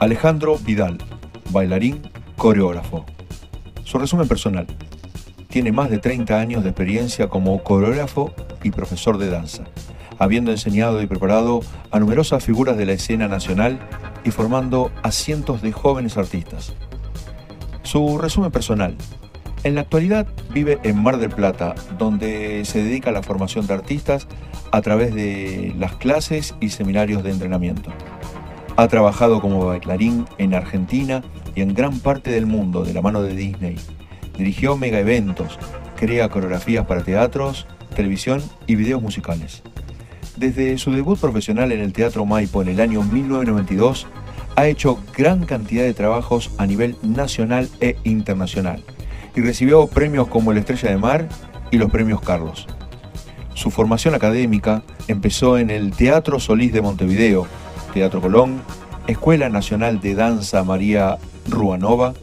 Alejandro Vidal, bailarín, coreógrafo. Su resumen personal. Tiene más de 30 años de experiencia como coreógrafo y profesor de danza, habiendo enseñado y preparado a numerosas figuras de la escena nacional y formando a cientos de jóvenes artistas. Su resumen personal. En la actualidad vive en Mar del Plata, donde se dedica a la formación de artistas a través de las clases y seminarios de entrenamiento. Ha trabajado como bailarín en Argentina y en gran parte del mundo de la mano de Disney. Dirigió mega eventos, crea coreografías para teatros, televisión y videos musicales. Desde su debut profesional en el Teatro Maipo en el año 1992, ha hecho gran cantidad de trabajos a nivel nacional e internacional y recibió premios como el Estrella de Mar y los premios Carlos. Su formación académica empezó en el Teatro Solís de Montevideo, Teatro Colón, Escuela Nacional de Danza María Ruanova,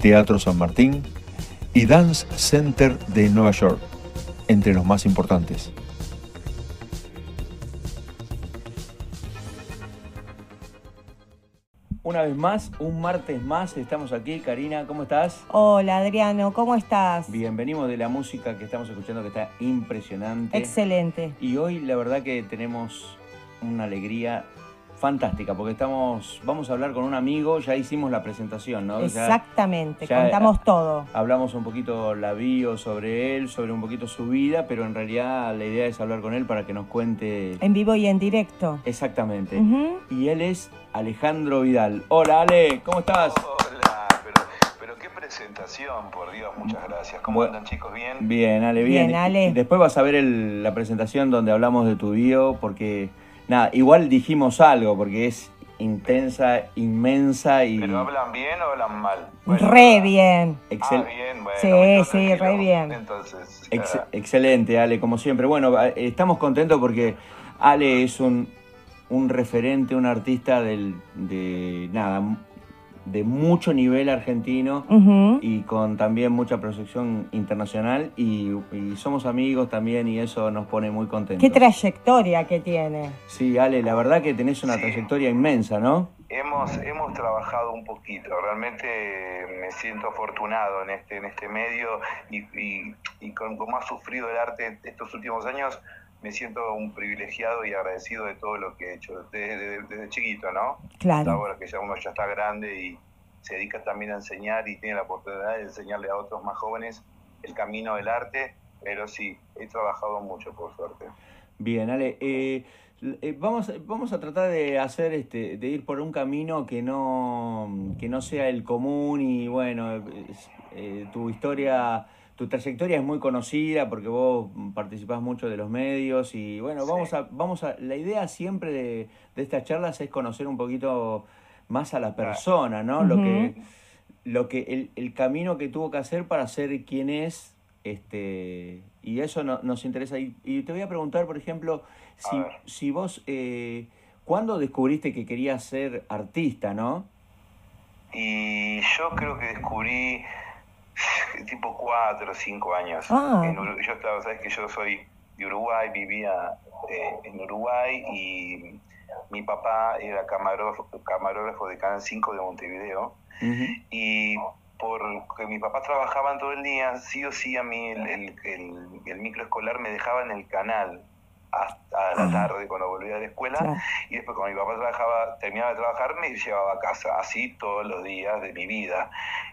Teatro San Martín y Dance Center de Nueva York, entre los más importantes. Una vez más, un martes más, estamos aquí. Karina, ¿cómo estás? Hola Adriano, ¿cómo estás? Bien, venimos de la música que estamos escuchando que está impresionante. Excelente. Y hoy la verdad que tenemos una alegría fantástica, porque estamos, vamos a hablar con un amigo, ya hicimos la presentación, ¿no? Exactamente, contamos todo. Hablamos un poquito la bio sobre él, sobre un poquito su vida, pero en realidad la idea es hablar con él para que nos cuente... En vivo y en directo. Exactamente. Y él es Alejandro Vidal. Hola Ale, ¿cómo estás? Hola, pero, qué presentación, por Dios, muchas gracias. ¿Cómo andan chicos? ¿Bien? Bien, Ale, bien. Bien, Ale. después vas a ver la presentación donde hablamos de tu bio, porque Nada, igual dijimos algo porque es intensa, inmensa y... ¿Pero hablan bien o hablan mal? re bien. ah, bien, bueno. Sí, sí, re bien. Entonces... excelente, Ale, como siempre. Bueno, estamos contentos porque Ale es un, un referente, un artista del, de, nada, de mucho nivel argentino y con también mucha proyección internacional y, somos amigos también y eso nos pone muy contentos. Qué trayectoria que tiene. Sí, Ale, la verdad que tenés una trayectoria inmensa, ¿no? Hemos, hemos trabajado un poquito, realmente me siento afortunado en este, en este medio y, y, y con cómo ha sufrido el arte estos últimos años, me siento un privilegiado y agradecido de todo lo que he hecho desde, chiquito, ¿no? Claro. Ahora que ya uno ya está grande y se dedica también a enseñar y tiene la oportunidad de enseñarle a otros más jóvenes el camino del arte, pero sí, he trabajado mucho, por suerte. Bien, Ale. Eh, eh, vamos, vamos a tratar de hacer este, de ir por un camino que no, que no sea el común y bueno, eh, tu historia tu trayectoria es muy conocida porque vos participás mucho de los medios y bueno, vamos a, vamos a, la idea siempre de, estas charlas es conocer un poquito más a la persona, ¿no? Lo que, lo que, el, el, camino que tuvo que hacer para ser quien es, este, y eso nos interesa. Y, te voy a preguntar, por ejemplo, si, si vos, eh, ¿cuándo descubriste que querías ser artista, no? Y yo creo que descubrí tipo cuatro o cinco años. Ah. yo estaba, sabes que yo soy de Uruguay, vivía eh, en Uruguay y mi papá era camarógrafo, camarógrafo de Canal 5 de Montevideo y porque mi papá trabajaba todo el día, sí o sí a mí el, el, el microescolar me dejaba en el canal hasta la tarde cuando volvía de la escuela. Y después cuando mi papá trabajaba, terminaba de trabajar me llevaba a casa, así todos los días de mi vida.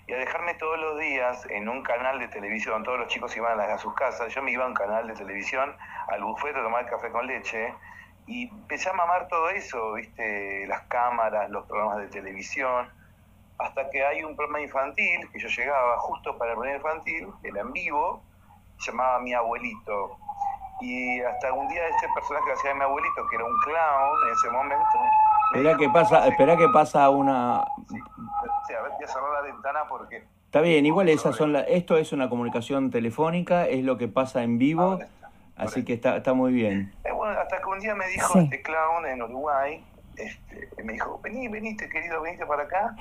Y a dejarme todos los días en un canal de televisión, todos los chicos iban a, sus casas, yo me iba a un canal de televisión, al bufete a tomar café con leche y empecé a mamar todo eso, viste, las cámaras, los programas de televisión, hasta que hay un programa infantil que yo llegaba justo para el programa infantil, era en vivo, llamaba Mi Abuelito y hasta un día este personaje que hacía mi abuelito, que era un clown en ese momento. Espera que pasa, espera que pasa una. Sí, a ver, voy a cerrar la ventana porque. Está bien, igual esas son la, esto es una comunicación telefónica, es lo que pasa en vivo, así que está, está muy bien. Eh, bueno, hasta que un día me dijo este clown en Uruguay, este, me dijo, vení, veniste querido, veniste para acá,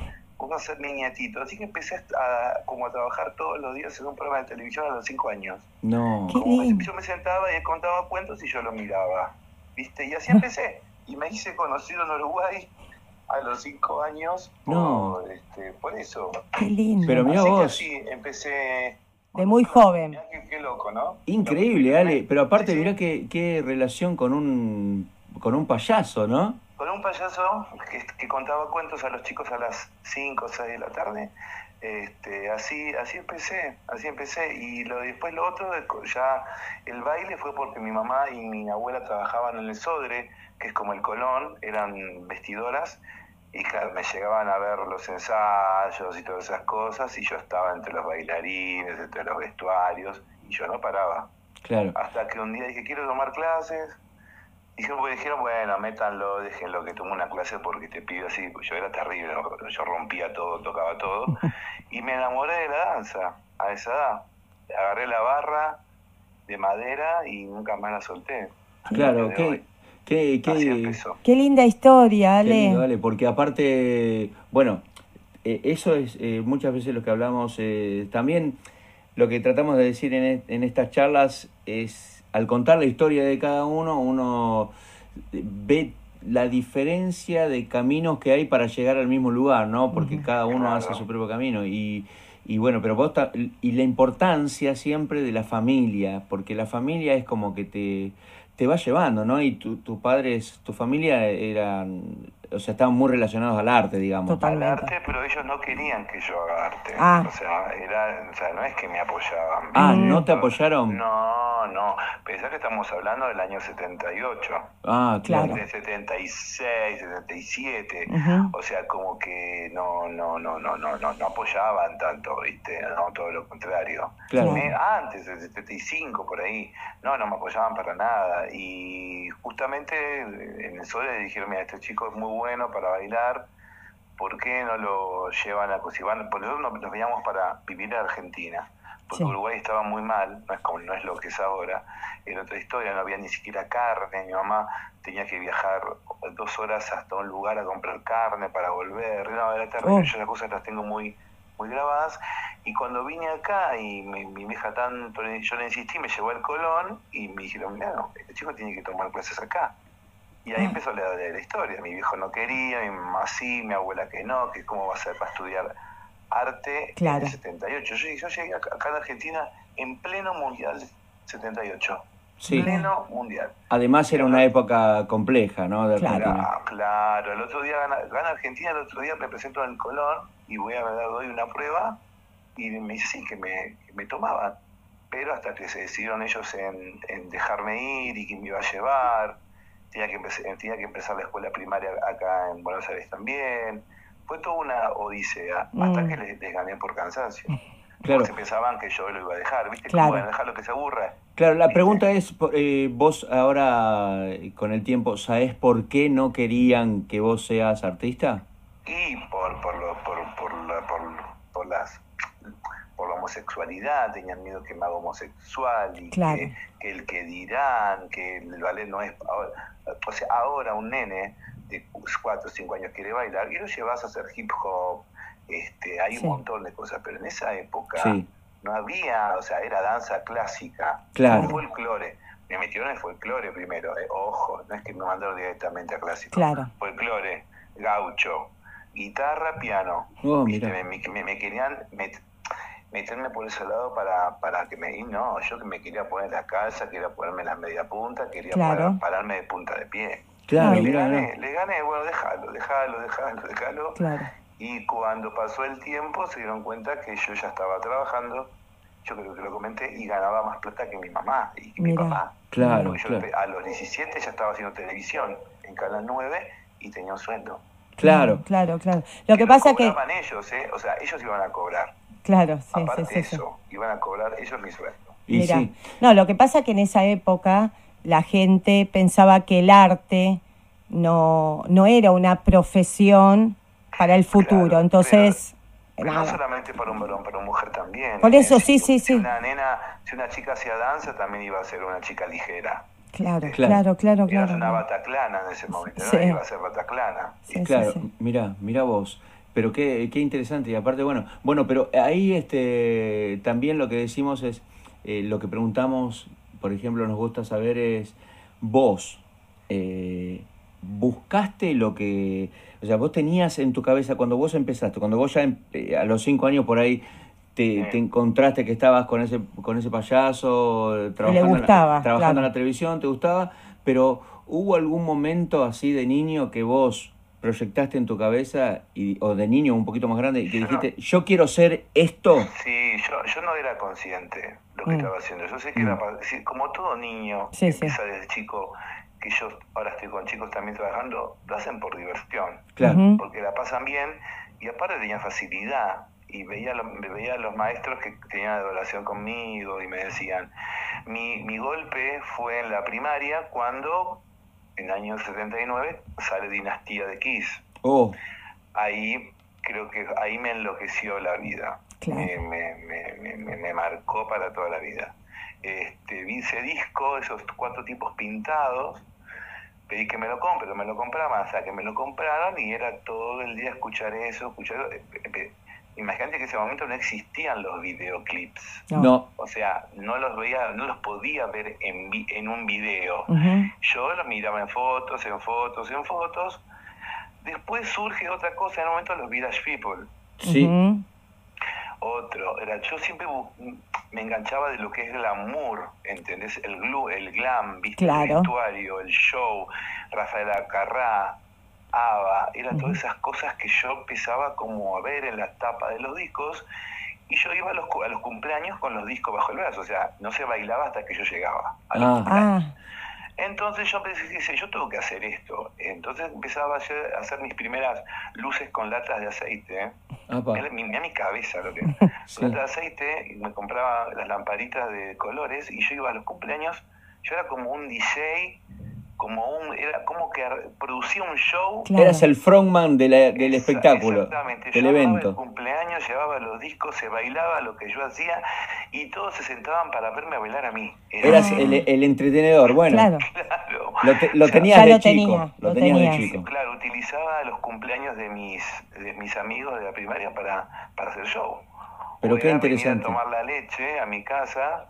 a ser mi nietito. Así que empecé a, como a trabajar todos los días en un programa de televisión a los cinco años. No. yo me sentaba y contaba cuentos y yo lo miraba. ¿Viste? Y así empecé. Y me hice conocido en Uruguay a los cinco años No. por, este, por eso. Qué lindo. Pero mirá Así que vos. así empecé. De muy joven. Qué, qué loco, ¿no? Increíble, Ale. Pero aparte, Sí, sí. mirá qué, qué relación con un, con un payaso, ¿no? Con un payaso que, que contaba cuentos a los chicos a las 5 o 6 de la tarde. Este, así, así empecé, así empecé. Y lo, después lo otro, ya el baile fue porque mi mamá y mi abuela trabajaban en el Sodre, que es como el Colón, eran vestidoras. Y claro, me llegaban a ver los ensayos y todas esas cosas, y yo estaba entre los bailarines, entre los vestuarios, y yo no paraba. Claro. Hasta que un día dije, quiero tomar clases. Dijeron, pues, dijeron bueno, métanlo, déjenlo que tome una clase porque te pido así. Pues yo era terrible, yo rompía todo, tocaba todo. Y me enamoré de la danza a esa edad. Agarré la barra de madera y nunca más la solté. Claro, qué, qué, qué. Qué linda historia, qué Ale. lindo, Ale, porque aparte, bueno, eh, eso es eh, muchas veces lo que hablamos, eh, también lo que tratamos de decir en, e- en estas charlas es, al contar la historia de cada uno, uno ve la diferencia de caminos que hay para llegar al mismo lugar, ¿no? Porque cada uno Claro. hace su propio camino y, y bueno, pero vos y la importancia siempre de la familia, porque la familia es como que te, te va llevando, ¿no? Y tu, tus padres, tu familia eran, o sea, estaban muy relacionados al arte, digamos. Total. Al Totalmente. arte, pero ellos no querían que yo haga arte. Ah. O, sea, era, o sea, no es que me apoyaban. Ah, Mm. ¿no te apoyaron? No, no. Pensá que estamos hablando del año 78. Ah, claro. De 76, 77, Ujú. o sea, como que no no no no no no, no apoyaban tanto, ¿viste? No, todo lo contrario. Claro. Me- antes del 75 por ahí, no, no me apoyaban para nada y justamente en el Sol le dijeron, mira, este chico es muy bueno para bailar, ¿por qué no lo llevan a si van, Porque nosotros nos, veníamos para vivir en Argentina, porque Sí. Uruguay estaba muy mal, no es como no es lo que es ahora, era otra historia, no había ni siquiera carne, mi mamá tenía que viajar dos horas hasta un lugar a comprar carne para volver, no, era terrible, Oh. yo esas cosas las tengo muy muy grabadas y cuando vine acá y mi, mi vieja tanto, yo le insistí, me llevó al Colón y me dijeron, mira, no, este chico tiene que tomar clases acá. Y ahí Ah. empezó la, la- la historia. Mi viejo no quería, mi mamá sí, mi abuela que no, que cómo va a ser para estudiar arte Claro. en el 78. Yo, yo llegué acá, acá en Argentina en pleno mundial 78. Sí. Pleno mundial. Además era una época compleja, ¿no? De Claro. Argentina. Ah, claro, el otro día gana, gana Argentina, el otro día me presento en el Colón y voy a dar doy una prueba y me dice sí, que me, que me tomaban. Pero hasta que se decidieron ellos en, en dejarme ir y que me iba a llevar, tenía que, empezar, tenía que empezar la escuela primaria acá en Buenos Aires también. Fue toda una odisea, hasta Mm. que les, les gané por cansancio. Claro. Porque se pensaban que yo lo iba a dejar, ¿viste? Claro. Como, bueno, dejarlo que se aburra. Claro, la ¿Viste? pregunta es, eh, vos ahora eh, con el tiempo, ¿sabés por qué no querían que vos seas artista? y por por lo, por, por, la, por, por las por la homosexualidad tenían miedo que me haga homosexual y Claro. que, que el que dirán que el ballet no es ahora, o sea ahora un nene de 4 o 5 años quiere bailar y lo llevas a hacer hip hop este hay Sí. un montón de cosas pero en esa época Sí, no había o sea era danza clásica Claro. folclore me metieron en folclore primero eh, ojo no es que me mandaron directamente a clásico Claro. folclore, gaucho, guitarra, piano. Oh. Me, me- me querían met- meterme por ese lado para, para que me... y no, yo que me quería poner la calza, quería ponerme la media punta, quería Claro. pararme de punta de pie. claro, Y le gané, le gané, bueno, déjalo, déjalo, déjalo, déjalo. Claro. Y cuando pasó el tiempo se dieron cuenta que yo ya estaba trabajando, yo creo que lo comenté, y ganaba más plata que mi mamá y que mi papá. Claro, Porque yo claro. a los 17 ya estaba haciendo televisión en Canal 9 y tenía un sueldo. Claro. Claro, claro. Lo que lo pasa que. cobraban ellos, ¿eh? O sea, ellos iban a cobrar. Claro, sí, Aparte sí, de sí, sí. eso, iban a cobrar ellos mi sueldo. Sí, No, lo que pasa que en esa época la gente pensaba que el arte no, no era una profesión para el futuro. Claro, Entonces, Pero no solamente para un varón, para una mujer también. Por eso, Eh, sí, si- sí, si sí. Una nena, si una chica hacía danza, también iba a ser una chica ligera. Claro, Claro. claro, claro, Iba a ser claro. una bataclana en ese momento, Sí. ¿no? Iba a ser bataclana. Sí, sí, claro, sí. mira, mira vos. Pero qué, qué interesante. Y aparte, bueno, bueno, pero ahí este también lo que decimos es, eh, lo que preguntamos, por ejemplo, nos gusta saber es, vos, eh, buscaste lo que, o sea, vos tenías en tu cabeza cuando vos empezaste, cuando vos ya eh, a los cinco años por ahí te, te, encontraste que estabas con ese con ese payaso trabajando, gustaba, en, la, trabajando en la televisión, te gustaba, pero hubo algún momento así de niño que vos proyectaste en tu cabeza y, o de niño un poquito más grande y que dijiste, yo quiero ser esto? Sí, yo, yo no era consciente lo que mm. estaba haciendo. Yo sé que era, mm. como todo niño sí, empieza desde chico, que yo ahora estoy con chicos también trabajando, lo hacen por diversión. Claro. Porque la pasan bien y aparte tenía facilidad. Y veía, veía a los maestros que tenían adoración conmigo y me decían, mi, mi golpe fue en la primaria cuando en el año 79 sale Dinastía de Kiss. Oh. Ahí creo que ahí me enloqueció la vida. Me, me, me, me, marcó para toda la vida. Este, vi ese disco, esos cuatro tipos pintados, pedí que me lo compren, me lo compraban, o sea, que me lo compraron y era todo el día escuchar eso, escuchar eso. Imagínate que en ese momento no existían los videoclips. No. O sea, no los veía, no los podía ver en, en un video. Yo los miraba en fotos, en fotos, en fotos. Después surge otra cosa, en un momento los Village People. Sí. Otro, era, yo siempre me enganchaba de lo que es glamour, ¿entendés? El glue, el glam, ¿viste? El vestuario, el show, Rafael Acarrá, ABBA, eran todas esas cosas que yo empezaba como a ver en la tapa de los discos y yo iba a los, a los cumpleaños con los discos bajo el brazo, o sea, no se bailaba hasta que yo llegaba a los ah. Entonces yo pensé, yo tengo que hacer esto. Entonces empezaba a hacer, mis primeras luces con latas de aceite. Era mi, mi cabeza lo que latas de aceite, me compraba las lamparitas de colores y yo iba a los cumpleaños, yo era como un DJ como un era como que producía un show. Eras el frontman de la, del espectáculo exactamente. del yo evento. el cumpleaños llevaba los discos se bailaba lo que yo hacía y todos se sentaban para verme bailar a mí. Eras el, el, entretenedor bueno. Claro, lo, lo tenías de chico lo, tenías de chico. Claro utilizaba los cumpleaños de mis de mis amigos de la primaria para para hacer show. Pero qué interesante. a tomar la leche a mi casa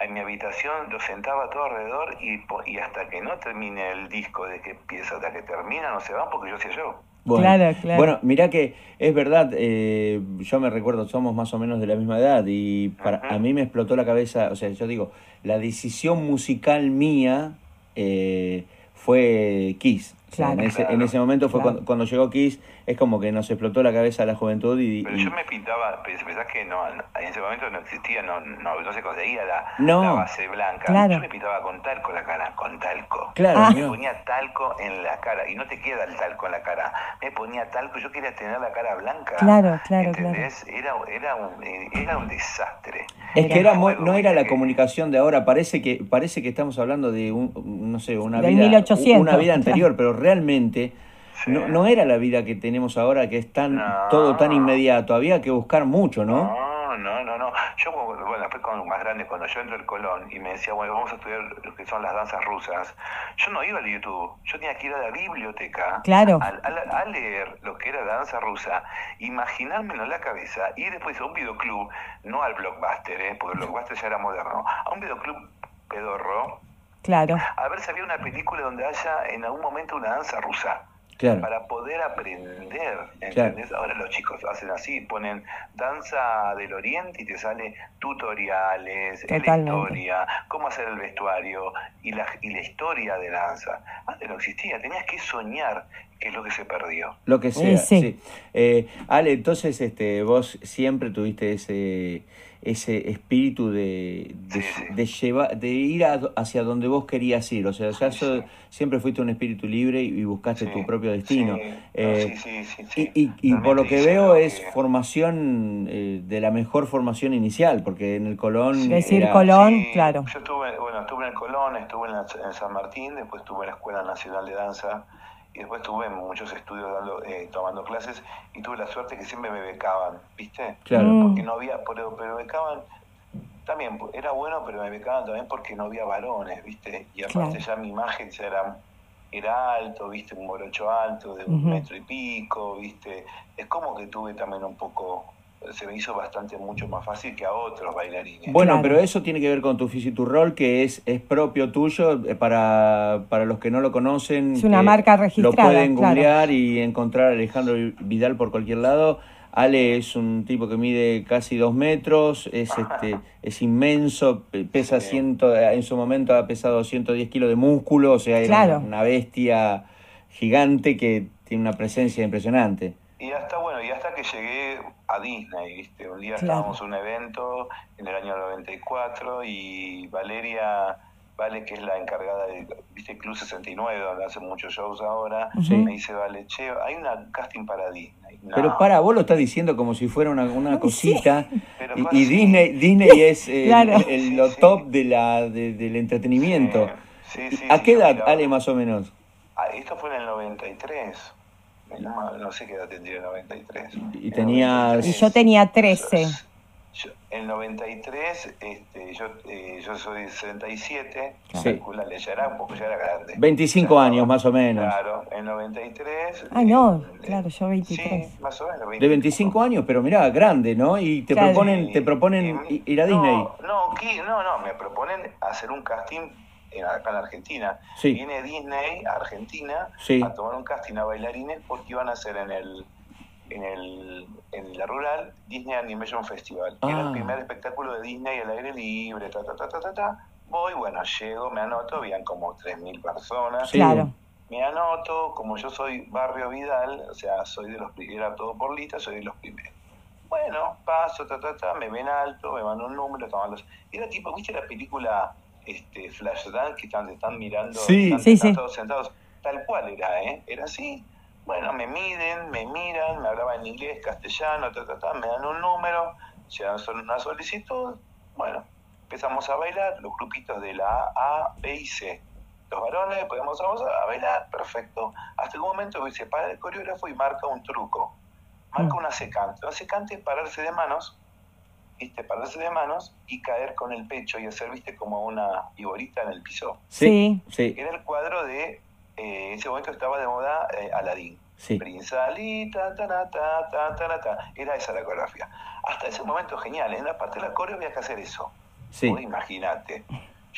en mi habitación, lo sentaba todo alrededor y, y hasta que no termine el disco, de que empieza hasta que termina, no se van porque yo hacía yo. Bueno, claro, claro. bueno, mirá que es verdad, eh, yo me recuerdo, somos más o menos de la misma edad y para, a mí me explotó la cabeza, o sea, yo digo, la decisión musical mía eh, fue Kiss. En, ese, en ese momento fue cuando, llegó Kiss, es como que nos explotó la cabeza a la juventud y... Pero yo me pintaba, pensás que no, en ese momento no existía, no, no, no se conseguía la, base blanca. Yo me pintaba con talco la cara, con talco. Claro. Me ponía talco en la cara y no te queda el talco en la cara. Me ponía talco, yo quería tener la cara blanca. Claro, claro, ¿entendés? Era, era, un, era un desastre. Es que era no era la comunicación de ahora, parece que parece que estamos hablando de un, no sé, una vida una vida anterior, pero realmente no, no era la vida que tenemos ahora, que es tan todo tan inmediato. Había que buscar mucho, ¿no? No, no, no, no. Yo, bueno, después con más grande, cuando yo entro al Colón y me decía, bueno, vamos a estudiar lo que son las danzas rusas, yo no iba al YouTube, yo tenía que ir a la biblioteca claro. a, leer lo que era la danza rusa, imaginármelo en la cabeza y después a un videoclub, no al blockbuster, ¿eh? porque el blockbuster ya era moderno, a un videoclub pedorro Claro. A ver si había una película donde haya en algún momento una danza rusa. Claro. Para poder aprender, ¿entendés? Ahora los chicos hacen así, ponen danza del oriente y te sale tutoriales, la historia, cómo hacer el vestuario y la, y la historia de danza. Antes no existía, tenías que soñar que es lo que se perdió. Lo que sea, sí. Eh, Ale, entonces este, vos siempre tuviste ese ese espíritu de, de, llevar, de ir hacia donde vos querías ir. O sea, ya siempre fuiste un espíritu libre y, buscaste tu propio destino. Eh, y, y, por lo que veo es formación eh, de la mejor formación inicial, porque en el Colón... Decir Colón, claro. Yo estuve, bueno, estuve en el Colón, estuve en, San Martín, después estuve en la Escuela Nacional de Danza y después tuve muchos estudios dando, eh, tomando clases y tuve la suerte que siempre me becaban, ¿viste? Claro. Mm. Porque no había, pero, pero becaban, también era bueno, pero me becaban también porque no había varones, ¿viste? Y aparte ya mi imagen ya era, era alto, ¿viste? Un morocho alto de un metro y pico, ¿viste? Es como que tuve también un poco se me hizo bastante mucho más fácil que a otros bailarines. Bueno, pero eso tiene que ver con tu tu rol que es, es propio tuyo, eh, para, para los que no lo conocen. Es una marca registrada. Lo pueden googlear y encontrar a Alejandro Vidal por cualquier lado. Ale es un tipo que mide casi dos metros, es este es inmenso, pesa ciento, en su momento ha pesado 110 kilos de músculo, o sea, era una bestia gigante que tiene una presencia impresionante. Y hasta, bueno, y hasta que llegué a Disney, ¿viste? Un día estábamos en un evento en el año 94 y Valeria Vale, que es la encargada de, viste, Club 69, donde hace muchos shows ahora, me dice, Vale, che, hay una casting para Disney. Pero para, vos lo estás diciendo como si fuera una, una cosita, y, Disney Disney es eh, el, lo top de la, del entretenimiento. ¿A qué edad, Ale, más o menos? Ah, esto fue en el 93. No, sé qué edad tendría el 93. Y tenías... Y yo tenía 13. en el 93, este, yo, eh, yo soy 67, sí. ya era un poco, ya era grande. 25 años más o menos. Claro, en 93. Ah, no, claro, yo 23. Sí, más o menos. De 25 años, pero mirá, grande, ¿no? Y te proponen, te proponen ir a Disney. No, no, no, me proponen hacer un casting acá en Argentina. Viene Disney a Argentina a tomar un casting a bailarines porque iban a hacer en el en el en la rural Disney Animation Festival, que era el ah. primer espectáculo de Disney al aire libre, ta ta ta ta ta. Voy, bueno, llego, me anoto, habían como 3.000 personas. Claro. Me anoto, como yo soy Barrio Vidal, o sea, soy de los era todo por lista, soy de los primeros. Bueno, paso, ta, ta, ta, me ven alto, me van un número, toman los... Era tipo, ¿viste la película este, Flashdance que están, están mirando, sí, están, todos sentados, tal cual era, ¿eh? Era así. Bueno, me miden, me miran, me hablaban en inglés, castellano, ta, ta, ta, me dan un número, se dan una solicitud, bueno, empezamos a bailar, los grupitos de la A, A, B y C. Los varones, podemos vamos a bailar, perfecto. Hasta un momento que se para el coreógrafo y marca un truco. Marca mm. una secante. Una secante es pararse de manos viste, pararse de manos y caer con el pecho y hacer, viste, como una viborita en el piso. Sí, sí. Era el cuadro de, eh, ese momento estaba de moda eh, Aladín. Sí. Prinzalita, ta, ta, ta, ta, ta, Era esa la coreografía. Hasta ese momento genial. En la parte de la coreo había que hacer eso. Sí. Imagínate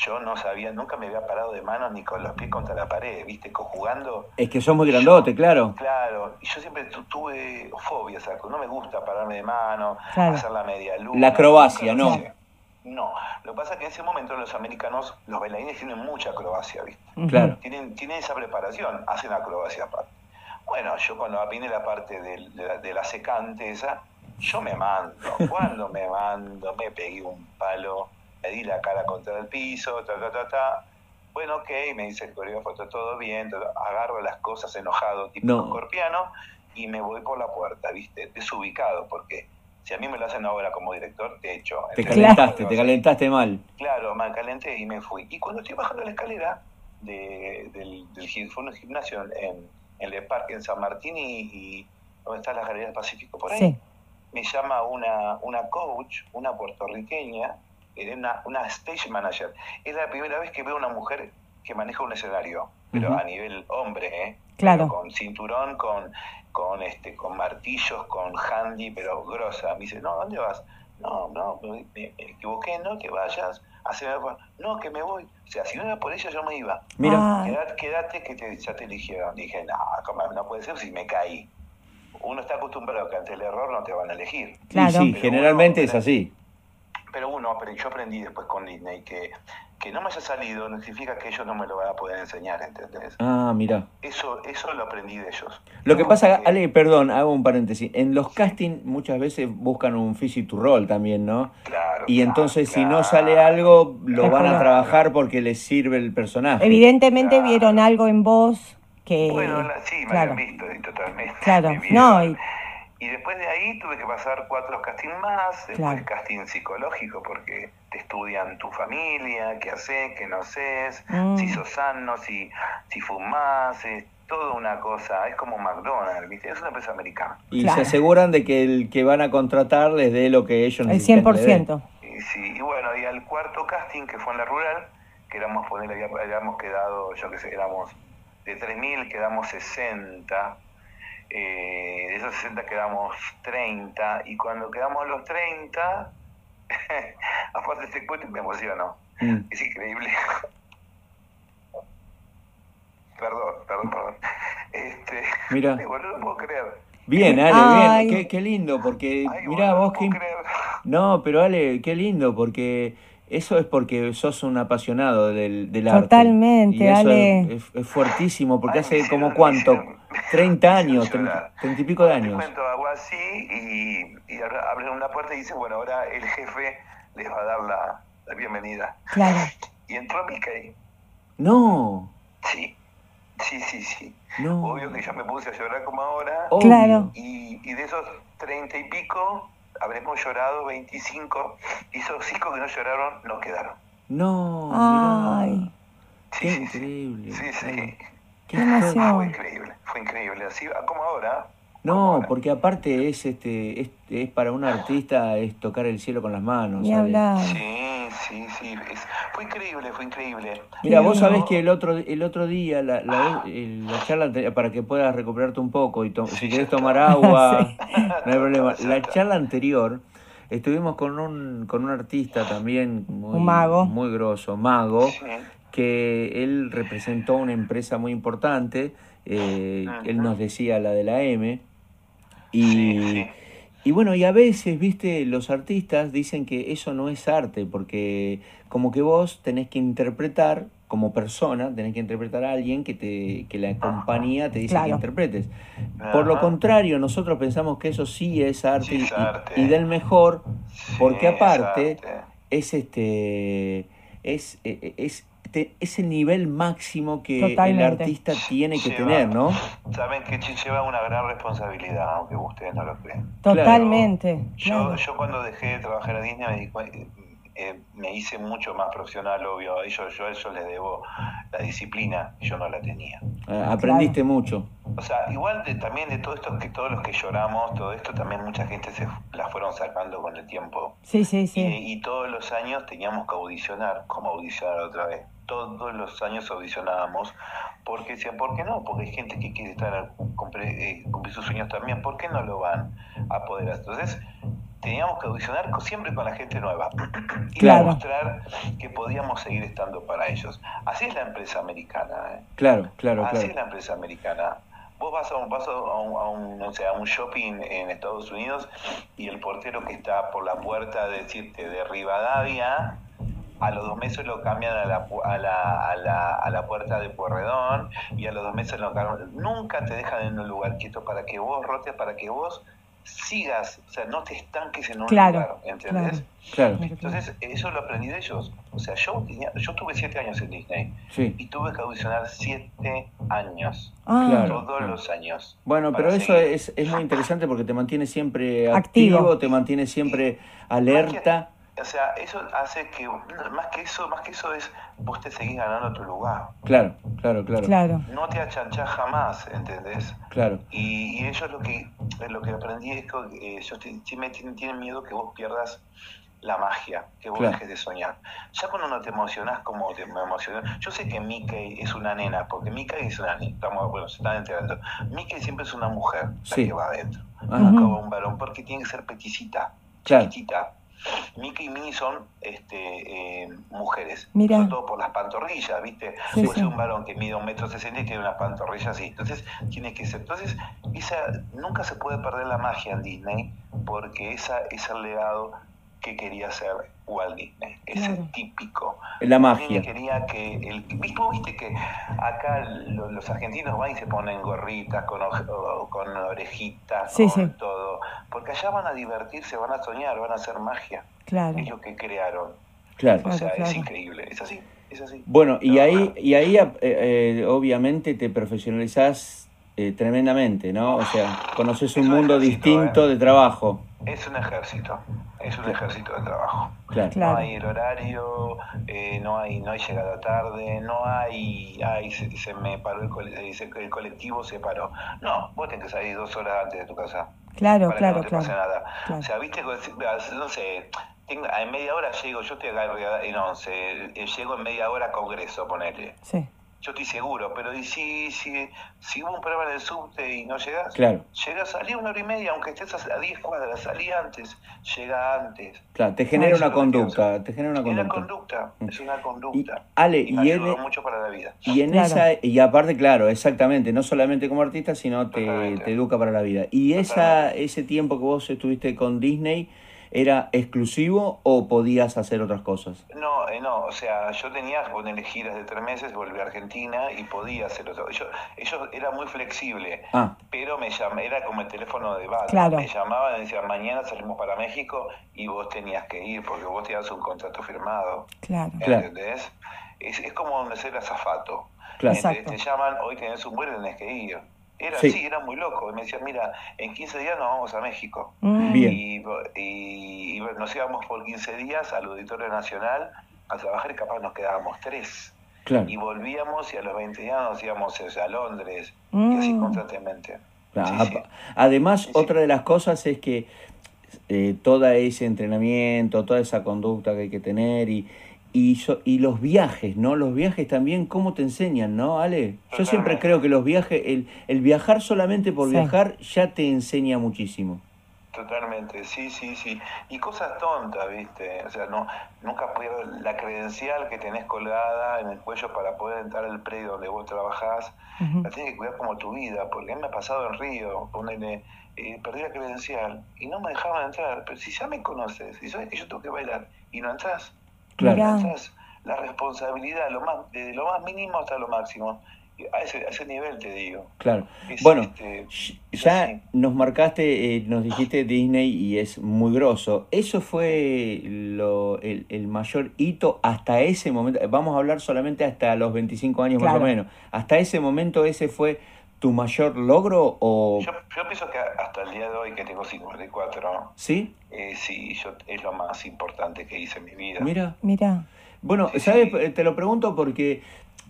yo no sabía, nunca me había parado de manos ni con los pies contra la pared, ¿viste? Jugando. Es que sos muy grandote, claro. Claro, y yo siempre tuve fobia, o sea, no me gusta pararme de mano, hacer la media luz. La acrobacia, no. No, lo que pasa es que en ese momento los americanos, los bailarines tienen mucha acrobacia, ¿viste? Claro. Tienen, tienen esa preparación, hacen acrobacia aparte. Bueno, yo cuando vine la parte de, la, de la secante esa, yo me mando. Cuando me mando, me pegué un palo me di la cara contra el piso, ta, ta, ta, ta. Bueno, ok, me dice el coreógrafo, está todo bien, agarro las cosas enojado, tipo escorpiano, y me voy por la puerta, ¿viste? Desubicado, porque si a mí me lo hacen ahora como director, te echo. Te calentaste, te calentaste mal. Claro, me calenté y me fui. Y cuando estoy bajando la escalera del, del gimnasio en, en Le Parque, en San Martín, y, y donde está la Galería del Pacífico, por ahí, me llama una, una coach, una puertorriqueña, era una, una stage manager. Es la primera vez que veo una mujer que maneja un escenario, pero a nivel hombre, ¿eh? Claro. con cinturón, con, con, este, con martillos, con handy, pero grosa. Me dice, no, ¿dónde vas? No, no, me, equivoqué, no, que vayas. no, que me voy. O sea, si no era por ella, yo me iba. Mira. Quédate, que te, ya te eligieron. Dije, no, no puede ser si me caí. Uno está acostumbrado que ante el error no te van a elegir. Claro. Sí, generalmente es así pero uno, yo aprendí después con Disney que, que no me haya salido no significa que ellos no me lo van a poder enseñar, ¿entendés? Ah, mira. Eso, eso lo aprendí de ellos. Lo que pasa, Ale, perdón, hago un paréntesis. En los castings muchas veces buscan un physical role también, ¿no? Claro. Y entonces si no sale algo, lo van a trabajar porque les sirve el personaje. Evidentemente vieron algo en vos que... Bueno, sí, me claro. visto totalmente. Claro, no, y y después de ahí tuve que pasar cuatro castings más, después casting psicológico porque te estudian tu familia, qué haces, qué no haces, mm. si sos sano, si, si fumás, es toda una cosa, es como McDonald's, ¿viste? Es una empresa americana. Y se aseguran de que el que van a contratar les dé lo que ellos necesitan. El 100%. Y, sí, y bueno, y al cuarto casting que fue en la rural, que éramos, habíamos quedado, yo qué sé, éramos de 3.000, quedamos 60 eh, de esos 60 quedamos 30, y cuando quedamos los 30, aparte este cuento me emociono. Mm. Es increíble. perdón, perdón, perdón. Este, Mira. no lo puedo creer. Bien, Ale, bien, qué, lindo, porque mira vos que... No, pero Ale, qué lindo, porque eso es porque sos un apasionado del, del arte. Totalmente, Ale. Es, fuertísimo, porque hace como cuánto, 30 años, 30, y pico de años. Te cuento algo así y, y abren una puerta y dice, bueno, ahora el jefe les va a dar la, la bienvenida. Claro. Y entró Mickey. No. Sí, sí, sí, sí. Obvio que yo me puse a llorar como ahora. Claro. Y, y de esos treinta y pico, habremos llorado 25. Y esos cinco que no lloraron, nos quedaron. No. Ay. Qué increíble. Sí, sí. Qué. Fue increíble, fue increíble. Así como ahora. No, porque aparte es este es, es, para un artista es tocar el cielo con las manos. Y hablar. Sí, sí, sí. fue increíble, fue increíble. Mira, vos sabés que el otro el otro día la, la, la charla para que puedas recuperarte un poco y si querés tomar agua, no hay problema. La charla anterior estuvimos con un con un artista también muy un mago. muy grosso, mago, que él representó una empresa muy importante. Eh, él nos decía la de la M y, y bueno, y a veces, viste, los artistas dicen que eso no es arte, porque como que vos tenés que interpretar como persona, tenés que interpretar a alguien que, te, que la compañía te dice que interpretes. Por lo contrario, nosotros pensamos que eso sí es arte, Y, del mejor, porque aparte es, este es, e, e, es ese nivel máximo que el artista tiene que tener, ¿no? Saben que lleva una gran responsabilidad, aunque ustedes no lo crean. Totalmente. Yo, yo cuando dejé de trabajar en Disney me, eh, me hice mucho más profesional, obvio. Ellos, yo a ellos les debo la disciplina, yo no la tenía. Ah, aprendiste mucho. O sea, igual de, también de todo esto, que todos los que lloramos, todo esto también mucha gente se la fueron sacando con el tiempo. Sí, sí, sí. Y, y todos los años teníamos que audicionar. ¿Cómo audicionar otra vez? Todos los años audicionábamos, porque decían, ¿por qué no? Porque hay gente que quiere estar cumplir, eh, cumplir sus sueños también, ¿por qué no lo van a poder hacer? Entonces, teníamos que audicionar siempre con la gente nueva y demostrar que podíamos seguir estando para ellos. Así es la empresa americana. ¿eh? Claro, claro, Así es la empresa americana. Vos vas a un paso a un, a un, o sea, a un shopping en Estados Unidos y el portero que está por la puerta de decirte de Rivadavia a los dos meses lo cambian a la, a la, a la, a la puerta de Puerredón y a los dos meses lo cambian. Nunca te dejan en un lugar quieto para que vos rotes, para que vos sigas, o sea, no te estanques en un lugar, ¿entendés? Claro. Entonces, eso lo aprendí de ellos. O sea, yo, yo tuve siete años en Disney y tuve que audicionar siete años. Ah. todos los años. Bueno, pero eso es, es muy interesante porque te mantiene siempre activo, te mantiene siempre alerta o sea, eso hace que, más que eso, más que eso es, vos te seguís ganando tu lugar. Claro, claro, claro. claro. No te achanchás jamás, ¿entendés? Claro. Y, ellos lo que, lo que aprendí es que eh, ellos tienen, tienen miedo que vos pierdas la magia, que vos dejes de soñar. Ya cuando no te emocionás como te emocionás, yo sé que Mickey es una nena, porque Mickey es una nena, estamos, bueno, se están enterando. Mickey siempre es una mujer la que va adentro, no un varón, porque tiene que ser peticita, chiquitita Mickey y Minnie son este, eh, mujeres, sobre todo por las pantorrillas, ¿viste? Sí, Puede ser un varón que mide un metro sesenta y tiene unas pantorrillas así. Entonces, tiene que ser. Entonces, esa, nunca se puede perder la magia en Disney, porque esa es el legado que quería hacer Walt Disney, ese típico. La magia. quería que el viste que acá los argentinos van y se ponen gorritas con, con orejitas, con todo, porque allá van a divertirse, van a soñar, van a hacer magia. Claro. Es lo que crearon. Claro. O sea, es increíble, es así, es así. Bueno, y ahí y ahí eh, eh, obviamente te profesionalizás eh, tremendamente, ¿no? O sea, conoces un, mundo distinto de trabajo. Es un ejército, es un ejército de trabajo. Claro. No hay el horario, eh, no hay no hay llegada tarde, no hay, ay, se, me paró el, el colectivo, se paró. No, vos tenés que salir dos horas antes de tu casa. Claro, para claro, que no te claro. pase nada. O sea, viste, no sé, en media hora llego, yo estoy acá en 11, eh, llego en media hora a Congreso, ponete. Sí. Yo estoy seguro, pero y si, si, si hubo un problema en el subte y no llegas, Claro. llega, salí una hora y media, aunque estés a 10 cuadras, salí antes, llega antes. Claro, te genera una conducta, te genera una Es una conducta. conducta, es una Y, conducta. Ale, Y y, me en, ayudó mucho para la vida. y en Claro. esa, y aparte, claro, exactamente, no solamente como artista, sino te, te educa para la vida. ¿Y esa, ese tiempo que vos estuviste con Disney era exclusivo o podías hacer otras cosas? No, eh, no, o sea, yo tenía que ponerle giras de tres meses, volví a Argentina y podía hacer otro. Yo, ellos era muy flexible, Ah, pero me llamé, era como el teléfono de bala. Claro. Me llamaban y decían, mañana salimos para México y vos tenías que ir porque vos tenías un contrato firmado. Claro. Claro. ¿Entendés? Es, es como ser azafato. claro. Exacto. ¿Entendés? Te llaman, hoy tenés un vuelo y tenés que ir. Era Sí. así, era muy loco. Y me decían, mira, en 15 días nos vamos a México. Mm. Bien. Y, y- y nos íbamos por 15 días al Auditorio Nacional a trabajar y capaz nos quedábamos tres. Claro. Y volvíamos y a los 20 días nos íbamos a Londres y Mm. así constantemente. Ah, Sí, sí. Además, Sí, sí. otra de las cosas es que eh, todo ese entrenamiento, toda esa conducta que hay que tener y, y, so- y los viajes, ¿no? Los viajes también, ¿cómo te enseñan, no, Ale? Yo siempre creo que los viajes, el, el viajar solamente por Sí. viajar ya te enseña muchísimo. Totalmente, sí, sí, sí. Y cosas tontas, ¿viste? O sea, no, nunca puedo, la credencial que tenés colgada en el cuello para poder entrar al predio donde vos trabajás, la tenés que cuidar como tu vida, porque a mí me ha pasado en Río, ponele, eh, perdí la credencial y no me dejaban entrar, pero si ya me conoces y sabes que yo tengo que bailar y no entras, Claro. La responsabilidad, lo más, desde lo más mínimo hasta lo máximo, Y a ese, a ese nivel te digo. Claro. Es, Bueno, este, es Ya así. nos marcaste, eh, nos dijiste Disney y es muy grosso. ¿Eso fue lo, el, el mayor hito hasta ese momento? Vamos a hablar solamente hasta los 25 años más o menos. ¿Hasta ese momento ese fue tu mayor logro o...? Yo, yo pienso que hasta el día de hoy, que tengo 54, ¿Sí? eh, sí, yo, es lo más importante que hice en mi vida. Mira. Mira, Bueno, Sí, ¿sabes? sí. Te lo pregunto porque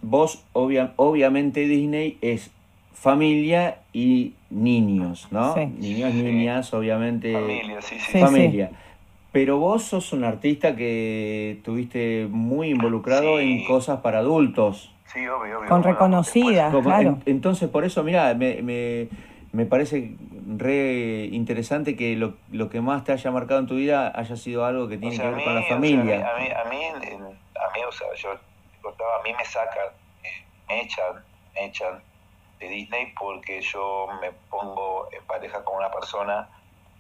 vos, obvia- obviamente, Disney es familia y niños, ¿no? Sí. Niños, Sí. niñas, obviamente. Familia, sí, sí. Sí, familia. Pero vos sos un artista que estuviste muy involucrado Sí. en cosas para adultos. Sí, obvio, obvio. con Bueno, reconocida, Como- claro. en- entonces, por eso, mira, me, me, me parece re interesante que lo, lo que más te haya marcado en tu vida haya sido algo que tiene O sea, que ver con la mí, o sea, familia. a mí, a mí, a mí, o sea, yo te contaba, a mí me sacan, me echan, me echan de Disney porque yo me pongo en pareja con una persona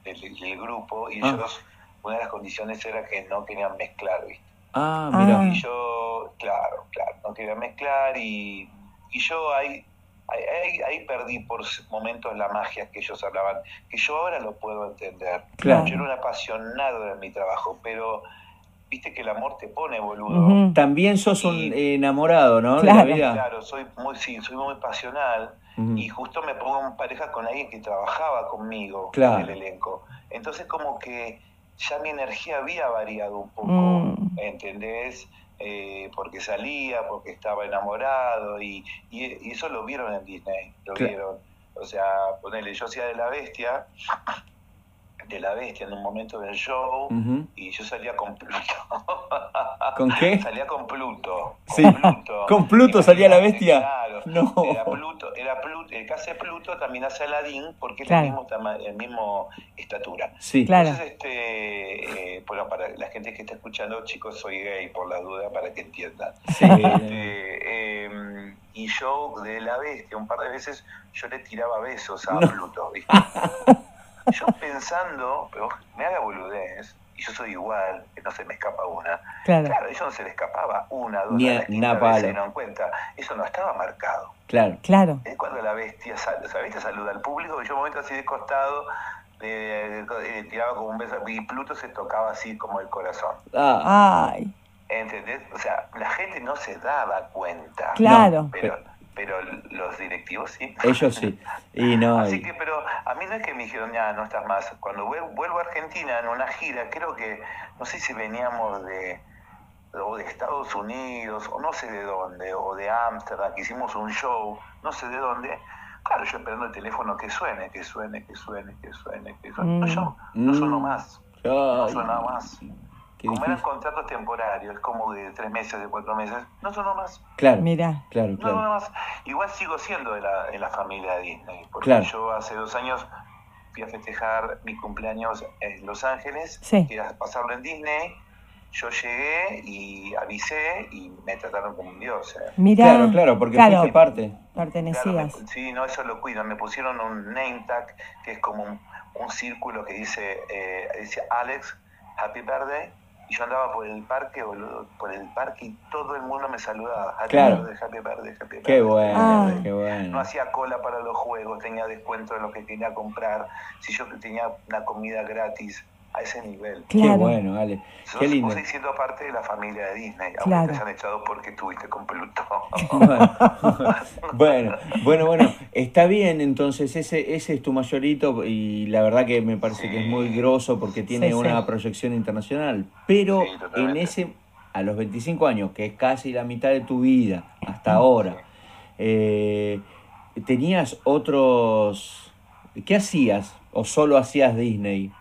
del, del grupo y Ah. ellos, una de las condiciones era que no querían mezclar, ¿viste? Ah, Ah. mira. Y yo, claro, claro, no quería mezclar y, y yo ahí, ahí, ahí- perdí por momentos la magia que ellos hablaban, que yo ahora lo puedo entender. Claro. Yo era un apasionado de mi trabajo, pero viste que el amor te pone boludo. Ujú. También sos un Y- enamorado, ¿no? Claro. De la vida. Claro, soy muy, sí, soy muy pasional y justo me pongo en pareja con alguien que trabajaba conmigo Claro. en el elenco. Entonces como que ya mi energía había variado un poco, Mm. ¿entendés? Eh, porque salía, porque estaba enamorado y, y, y eso lo vieron en Disney, lo vieron. O sea, ponele, yo hacía de la bestia, de la bestia en un momento del show y yo salía con Pluto. ¿Con qué? Salía con Pluto. Sí. ¿Con Pluto salía la bestia? Claro. No. Era Pluto, era Pluto, el que hace Pluto también hace Aladín porque es Claro. el mismo, tama- el mismo estatura. Sí. Claro. Entonces, este, eh, bueno, para la gente que está escuchando, chicos, soy gay por la duda, para que entiendan. Sí. Este, eh, y yo, de la bestia, un par de veces, yo le tiraba besos a No. Pluto, ¿viste? yo pensando, pero me haga boludez, y yo soy igual, que no se me escapa una. claro. Claro, eso no se le escapaba una, dos, Ni a a- la quinta vez palo. se dieron cuenta. Eso no estaba marcado. Claro. Claro. Es cuando la bestia sal, ¿sabes? Te saluda al público, y yo un momento así de costado, le, le tiraba como un beso, y Pluto se tocaba así como el corazón. Ah, Ay, ¿Entendés? O sea, la gente no se daba cuenta. claro. Pero, pero los directivos sí. ellos sí. Y no. Así y- que, pero a mí no es que me dijeron, ya, no estás más. Cuando vuel- vuelvo a Argentina en una gira, creo que, no sé si veníamos de, o de Estados Unidos, o no sé de dónde, o de Ámsterdam, que hicimos un show, no sé de dónde. Claro, yo esperando el teléfono que suene, que suene, que suene, que suene, que suene. No, yo no Mm. sueno más. No Ay. suena más. Como eran contratos temporarios, como de tres meses, de cuatro meses, no son más. Claro, Mira. claro, claro. No, más. Igual sigo siendo de la, de la familia de Disney, porque yo hace dos años fui a festejar mi cumpleaños en Los Ángeles, sí. a pasarlo en Disney. Yo llegué y avisé y me trataron como un dios. ¿eh? Mirá, claro, claro, porque fuiste parte. Pertenecías. sí, no, eso lo cuido. Me pusieron un name tag que es como un, un círculo que dice, eh, dice Alex, Happy Birthday y yo andaba por el parque, boludo, por el parque y todo el mundo me saludaba. Happy claro. Verde, happy Verde, happy Verde. Qué bueno, ah. qué bueno. No hacía cola para los juegos, tenía descuento de lo que quería comprar. Si yo tenía una comida gratis, a ese nivel. Qué bueno, Ale. Qué lindo. Vos siendo parte de la familia de Disney, claro. aunque te han echado porque estuviste con Pluto. bueno, bueno, bueno, está bien, entonces ese, ese es tu mayorito y la verdad que me parece sí. que es muy grosso porque tiene sí, una sí. proyección internacional. Pero en ese, a los 25 años, que es casi la mitad de tu vida hasta ahora, eh, ¿tenías otros... ¿Qué hacías? ¿O solo hacías Disney?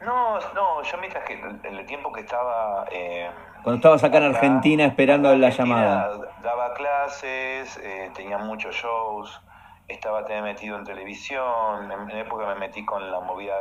No, no, yo mientras que en el tiempo que estaba... Eh, Cuando estabas acá en Argentina esperando la Argentina, llamada. Daba clases, eh, tenía muchos shows, estaba también metido en televisión, en, en época me metí con la movida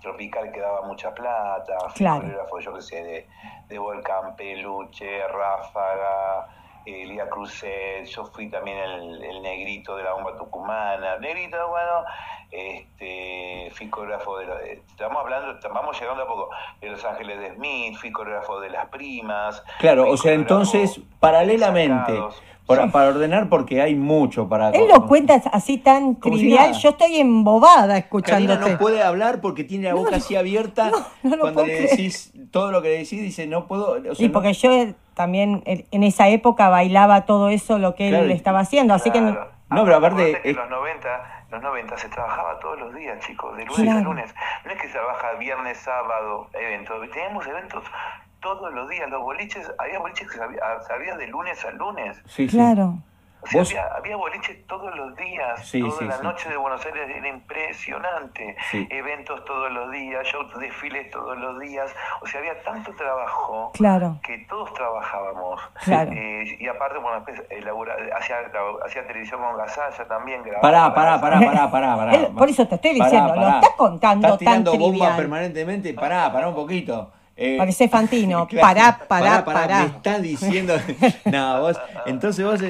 tropical que daba mucha plata, claro. yo que sé, de, de Volcán, Peluche, Ráfaga, Elía Cruzet, yo fui también el, el, negrito de la bomba tucumana, negrito, bueno, este, fui coreógrafo de, la, de, estamos hablando, vamos llegando a poco, de Los Ángeles de Smith, fui coreógrafo de Las Primas. Claro, o sea, entonces, paralelamente, para, para, ordenar porque hay mucho para... Él lo cuenta así tan trivial, si yo estoy embobada escuchándote. Karina no puede hablar porque tiene la boca no, así abierta. No, no Cuando le decís todo lo que le decís, dice, no puedo... O sea, y porque yo también en esa época bailaba todo eso, lo que Claro, él estaba haciendo, así que... No, pero aparte, que es- en los 90, los 90 se trabajaba todos los días, chicos, de lunes Claro. a lunes. No es que se trabaja viernes, sábado, eventos. Teníamos eventos todos los días. Los boliches, había boliches que se había, se había de lunes a lunes. Sí, sí. O sea, había, había boliches todos los días. Sí, Toda sí, la sí. noche de Buenos Aires era impresionante. Sí. Eventos todos los días, shows, desfiles todos los días. O sea, había tanto trabajo Claro. que todos trabajábamos. Claro. Eh, y aparte, bueno, después elabora- hacía, hacía televisión con Gasalla también. grababa Pará, para pará, pará, pará, pará, pará. Él- por eso te estoy Pará, diciendo, lo pará. está contando Estás tirando tan bombas trivial. permanentemente. Pará, pará un poquito. Eh, Parece Fantino. claro, Pará, pará, pará. Me estás diciendo. no, vos. Entonces vos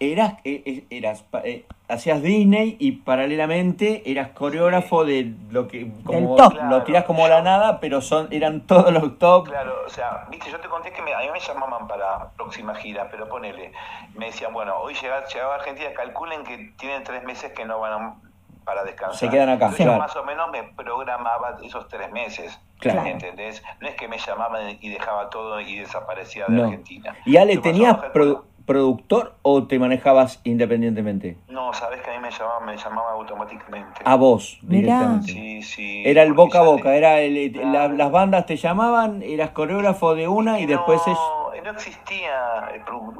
eras. eh, eh, eras pa- eh, hacías Disney y paralelamente eras coreógrafo de lo que. Como, top. Lo tirás como la nada, pero son eran todos los top. Claro, o sea, viste, yo te conté que me- a mí me llamaban para próxima gira, pero ponele, me decían, bueno, hoy llega, llegaba a Argentina, calculen que tienen tres meses que no van a- para descansar. Se quedan acá, Entonces, claro. yo más o menos me programaba esos tres meses. Claro. ¿Entendés? No es que me llamaban y dejaba todo y desaparecía de No. Argentina. Y Ale, ¿tenías. Productor o te manejabas independientemente? No, sabes que a mí me llamaban, me llamaba automáticamente. A vos, Mirá. directamente. Sí, sí. Era el boca a boca, te- era el, Claro. la- las bandas te llamaban, eras coreógrafo de una y, después es... no, no existía pro- un,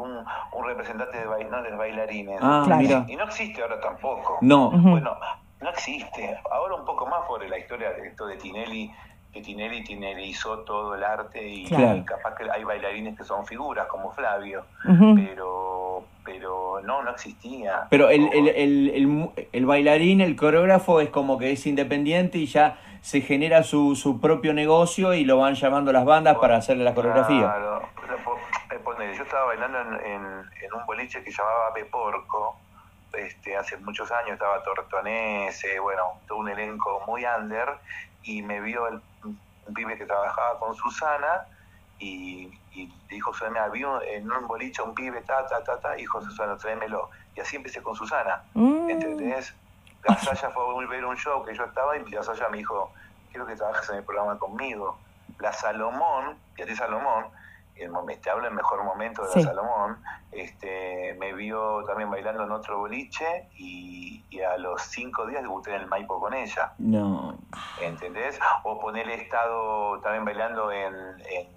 un representante de, bail- no, de bailarines. Ah, Claro. mira. Y no existe ahora tampoco. No. Bueno, no existe. Ahora un poco más por la historia de esto de Tinelli, que Tinelli tinelizó todo el arte y, Claro. y capaz que hay bailarines que son figuras como Flavio, pero pero no, no existía. pero el, el, el, el bailarín, el coreógrafo es como que es independiente y ya se genera su, su propio negocio y lo van llamando las bandas para hacerle la coreografía. Claro, eh, yo estaba bailando en, en, en un boliche que llamaba Peporco, este, hace muchos años estaba Tortonese, bueno, todo un elenco muy under, y me vio el, un pibe que trabajaba con Susana, y, y dijo Susana, había un- en un boliche un pibe, ta, ta, ta, ta, dijo Susana, tráemelo. Y así empecé con Susana, Mm. ¿entendés? Gasalla fue a ver un show que yo estaba y Gasalla me dijo, quiero que trabajes en el programa conmigo. La Salomón, Beatriz Salomón, el, te hablo el mejor momento de Sí. la Salomón, este, me vio también bailando en otro boliche y, y a los cinco días debuté en el Maipo con ella, No. ¿entendés? O ponerle estado también bailando en, en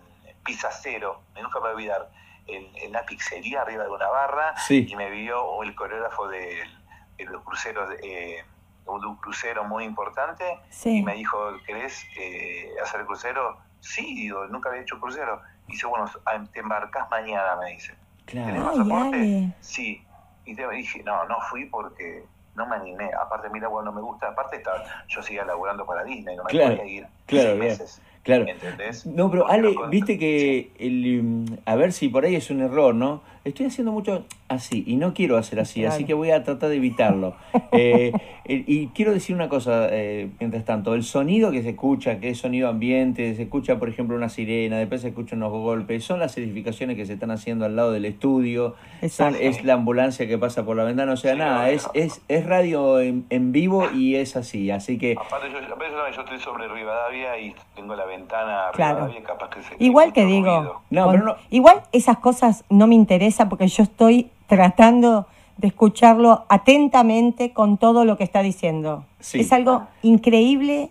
Pizza Cero, me nunca me voy a olvidar, en, en una pizzería arriba de una barra Sí. y me vio el coreógrafo del- de los cruceros, eh, de un crucero muy importante Sí. y me dijo, ¿querés eh, hacer crucero? sí, digo, nunca había hecho crucero. Dice, bueno, te embarcás mañana, me dice. Claro. pasaporte? Sí. Y te dije, no, no fui porque no me animé. Aparte, mira, bueno, no me gusta. Aparte, estaba, yo seguía laburando para Disney, no me podía ir claro, meses. Claro. ¿Entendés? No, pero Ale, viste que, el, mm, a ver si por ahí es un error, ¿no? Estoy haciendo mucho así y no quiero hacer así, así que voy a tratar de evitarlo. Eh, y quiero decir una cosa, eh, mientras tanto, el sonido que se escucha, que es sonido ambiente, se escucha, por ejemplo, una sirena, después se escuchan unos golpes, son las edificaciones que se están haciendo al lado del estudio, es la ambulancia que pasa por la ventana, o sea, nada, es, es, es radio en, en, vivo y es así, así que... Aparte yo, yo estoy sobre Rivadavia y tengo la ventana claro. capaz que se... Igual que digo, no, no, igual esas cosas no me interesan porque yo estoy tratando de escucharlo atentamente con todo lo que está diciendo. Es algo increíble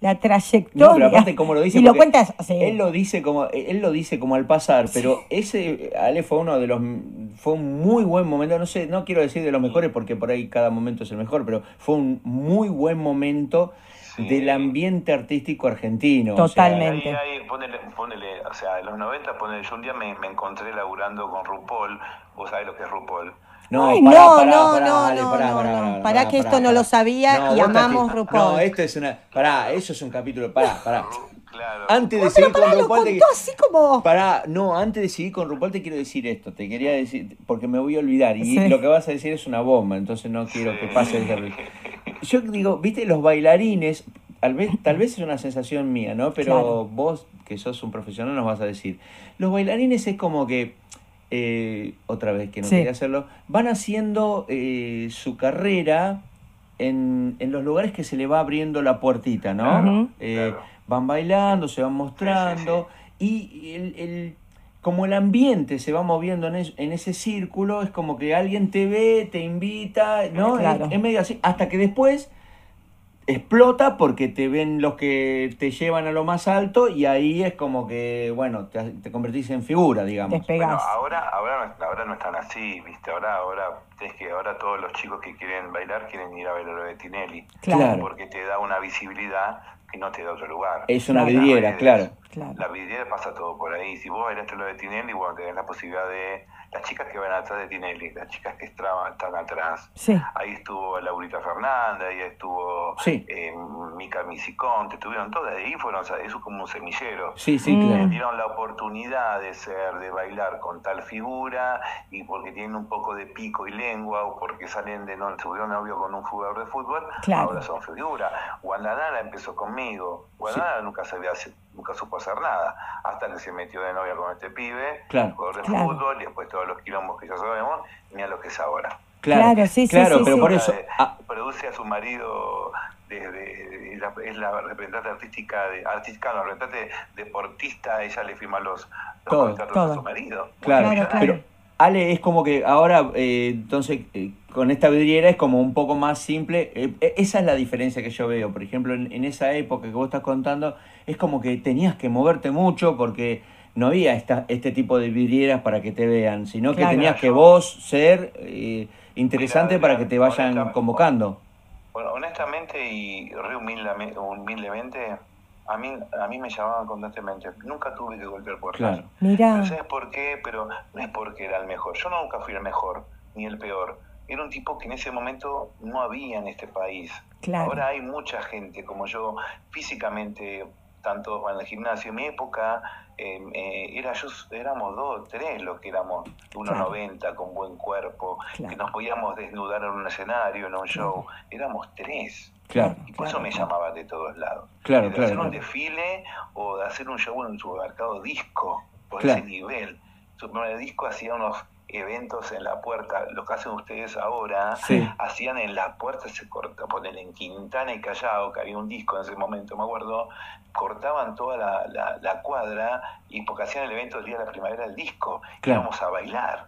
la trayectoria. No, pero aparte como lo dice, y lo cuentas, él lo dice como él lo dice como al pasar, pero ese Ale fue uno de los fue un muy buen momento, no sé, no quiero decir de los mejores porque por ahí cada momento es el mejor, pero fue un muy buen momento del ambiente artístico argentino. Totalmente. O sea, ahí, ponele, o sea, en los 90, ponele, yo un día me, me encontré laburando con RuPaul, vos sabés lo que es RuPaul. No, no, no, no, no, para que esto no lo sabía y amamos RuPaul. No, esto es una, pará, eso es un capítulo, pará, pará. Claro. Antes de seguir con RuPaul, te... así como... Pará, no, antes de seguir con RuPaul te quiero decir esto, te quería decir, porque me voy a olvidar y lo que vas a decir es una bomba, entonces no quiero que pase el Yo digo, viste, los bailarines, tal vez, tal vez es una sensación mía, ¿no? Pero vos, que sos un profesional, nos vas a decir. Los bailarines es como que, eh, otra vez que no quería hacerlo, van haciendo eh, su carrera en, en, los lugares que se le va abriendo la puertita, ¿no? Eh, van bailando, se van mostrando y el, el, como el ambiente se va moviendo en, en, ese círculo, es como que alguien te ve, te invita, ¿no? es medio así, hasta que después explota porque te ven los que te llevan a lo más alto y ahí es como que, bueno, te, convertís en figura, digamos. Bueno, ahora, ahora, ahora no están así, ¿viste? Ahora, ahora, es que ahora todos los chicos que quieren bailar quieren ir a ver lo de Tinelli. Claro. Porque te da una visibilidad que no te da otro lugar. Es una vidriera, claro. La vidriera pasa todo por ahí. Si vos bailaste lo de Tinelli, bueno, tenés la posibilidad de las chicas que van atrás de Tinelli, las chicas que estaban, están atrás. Ahí estuvo Laurita Fernández, ahí estuvo eh, Mica Misiconte, estuvieron todas, ahí fueron, o sea, eso como un semillero. Sí, sí, claro. Dieron la oportunidad de ser, de bailar con tal figura, y porque tienen un poco de pico y lengua, o porque salen de, no, tuvieron novio con un jugador de fútbol, ahora son figura. Guandanara empezó conmigo, Guandanara nunca sabía nunca supo hacer nada, hasta que se metió de novia con este pibe, claro. jugador de fútbol, y después todos los quilombos que ya sabemos, mira lo que es ahora. Claro, sí, sí, claro, pero por eso... Ah. Produce a su marido desde es la representante artística de artística no, representante deportista ella le firma los, los a su marido claro, claro, pero Ale es como que ahora eh, entonces eh, con esta vidriera es como un poco más simple. Eh, esa es la diferencia que yo veo. Por ejemplo en, en, esa época que vos estás contando es como que tenías que moverte mucho porque no había esta, este tipo de vidrieras para que te vean, sino que tenías que vos ser eh, interesante para que te vayan convocando. Bueno, honestamente y re humildemente, a mí, a mí me llamaban constantemente. Nunca tuve que golpear puertas. Claro. Mira. No sé por qué, pero no es porque era el mejor. Yo nunca fui el mejor, ni el peor. Era un tipo que en ese momento no había en este país. Claro. Ahora hay mucha gente como yo, físicamente tanto en el gimnasio. En mi época em, eh, era yo, éramos dos, tres los que éramos 1,90 con buen cuerpo, que nos podíamos desnudar en un escenario, en un show. Éramos tres. Claro, y por eso me llamaban de todos lados. Claro, de hacer un desfile o de hacer un show en un supermercado disco, por ese nivel. Su primer disco hacía unos eventos en la puerta, lo que hacen ustedes ahora, hacían en la puerta, se corta, ponen en Quintana y Callao, que había un disco en ese momento, me acuerdo, cortaban toda la, cuadra y porque hacían el evento del día de la primavera del disco, íbamos a bailar,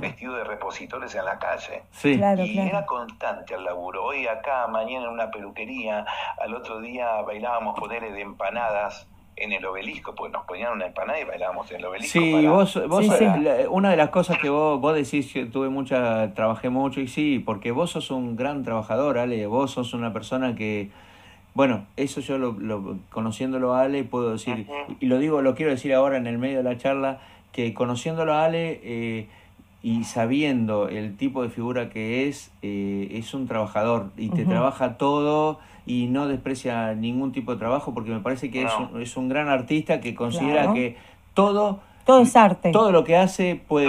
vestido de repositores en la calle. y era constante el laburo. Hoy acá, mañana en una peluquería, al otro día bailábamos poderes de empanadas en el obelisco, porque nos ponían una empanada y bailábamos en el obelisco. Sí, vos, vos una de las cosas que vos, vos decís, que tuve mucha, trabajé mucho y sí, porque vos sos un gran trabajador, Ale, vos sos una persona que bueno, eso yo lo, conociéndolo a Ale puedo decir, y lo digo, lo quiero decir ahora en el medio de la charla, que conociéndolo a Ale eh, y sabiendo el tipo de figura que es, eh, es un trabajador y te trabaja todo y no desprecia ningún tipo de trabajo porque me parece que es, un, es un gran artista que considera que todo todo es arte. Todo lo que hace puede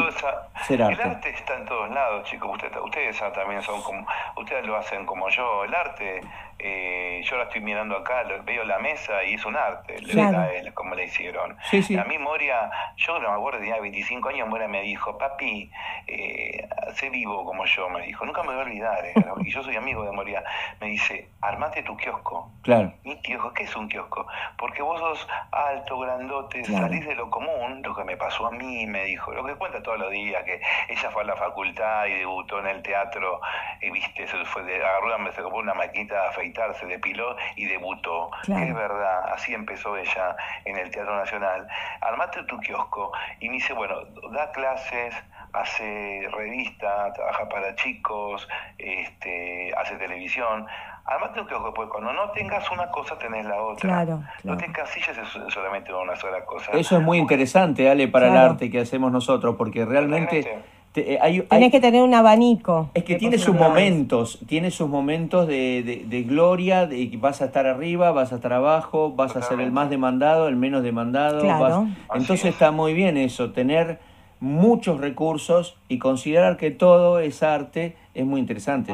ser arte. El arte está en todos lados, chicos. Ustedes, ustedes también son como, ustedes lo hacen como yo. El arte eh, yo la estoy mirando acá, veo la mesa y es un arte, como le hicieron. A mí Moria, yo no me acuerdo, tenía 25 años, Moria me dijo, papi, eh, sé vivo como yo, me dijo, nunca me voy a olvidar, eh, y yo soy amigo de Moria, me dice, armate tu kiosco. Claro. Mi kiosco, ¿qué es un kiosco? Porque vos sos alto, grandote, salís de lo común, lo que me pasó a mí, me dijo, lo que cuenta todos los días, que ella fue a la facultad y debutó en el teatro, y viste, se fue de, agarró, se compró una maquita de se depiló y debutó. Es verdad, así empezó ella en el Teatro Nacional. Armate tu kiosco y me dice, bueno, da clases, hace revista, trabaja para chicos, este, hace televisión. Armate un kiosco, pues cuando no tengas una cosa tenés la otra. Claro, No te encasilles solamente una sola cosa. Eso es muy interesante, Ale, para el arte que hacemos nosotros, porque realmente eh, Tienes que tener un abanico. Es que tiene sus momentos, tiene sus momentos de, de, gloria, de que vas a estar arriba, vas a estar abajo, vas a ser el más demandado, el menos demandado. Entonces está muy bien eso, tener muchos recursos y considerar que todo es arte es muy interesante,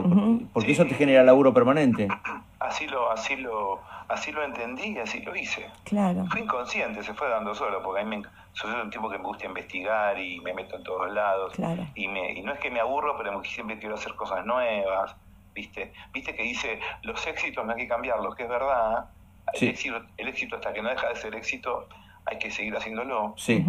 porque, eso te genera laburo permanente. Así lo, así lo, así lo entendí y así lo hice. Claro. Fui inconsciente, se fue dando solo, porque a mí me, soy un tipo que me gusta investigar y me meto en todos lados. Y, me, y no es que me aburro, pero siempre quiero hacer cosas nuevas. ¿Viste? ¿Viste que dice, los éxitos no hay que cambiarlos, que es verdad? El, éxito, el éxito hasta que no deja de ser éxito, hay que seguir haciéndolo. Sí.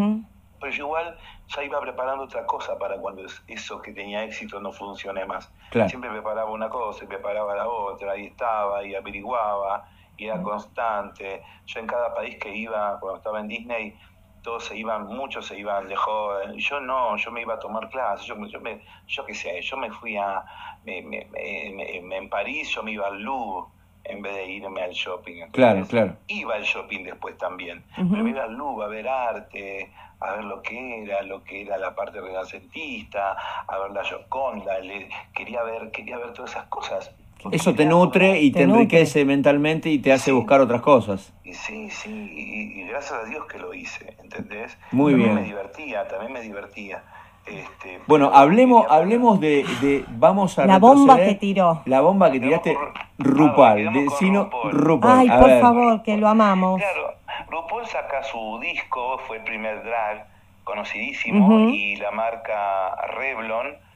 Pero yo igual ya iba preparando otra cosa para cuando eso que tenía éxito no funcione más. Siempre preparaba una cosa y preparaba la otra, y estaba, y averiguaba, y era constante. Yo en cada país que iba, cuando estaba en Disney, todos se iban, muchos se iban de joven, yo no, yo me iba a tomar clases, yo, yo, me, yo qué sé, yo me fui a, me, me, en París yo me iba al Louvre en vez de irme al shopping. claro, claro. Iba al shopping después también, pero me iba al Louvre a ver arte, a ver lo que era, lo que era la parte renacentista, a ver la Gioconda, le, quería ver, quería ver todas esas cosas. Eso te nutre y te, enriquece mentalmente y te hace buscar otras cosas. Y sí, sí, y, gracias a Dios que lo hice, ¿entendés? Muy también bien. me divertía, también me divertía. Este, bueno, hablemos, hablemos de, de, vamos a la bomba que tiró, la bomba que tiraste, Rupal, de Sino Rupal. Ay, por favor, que lo amamos. Claro, Rupal saca su disco, fue el primer drag conocidísimo y la marca Revlon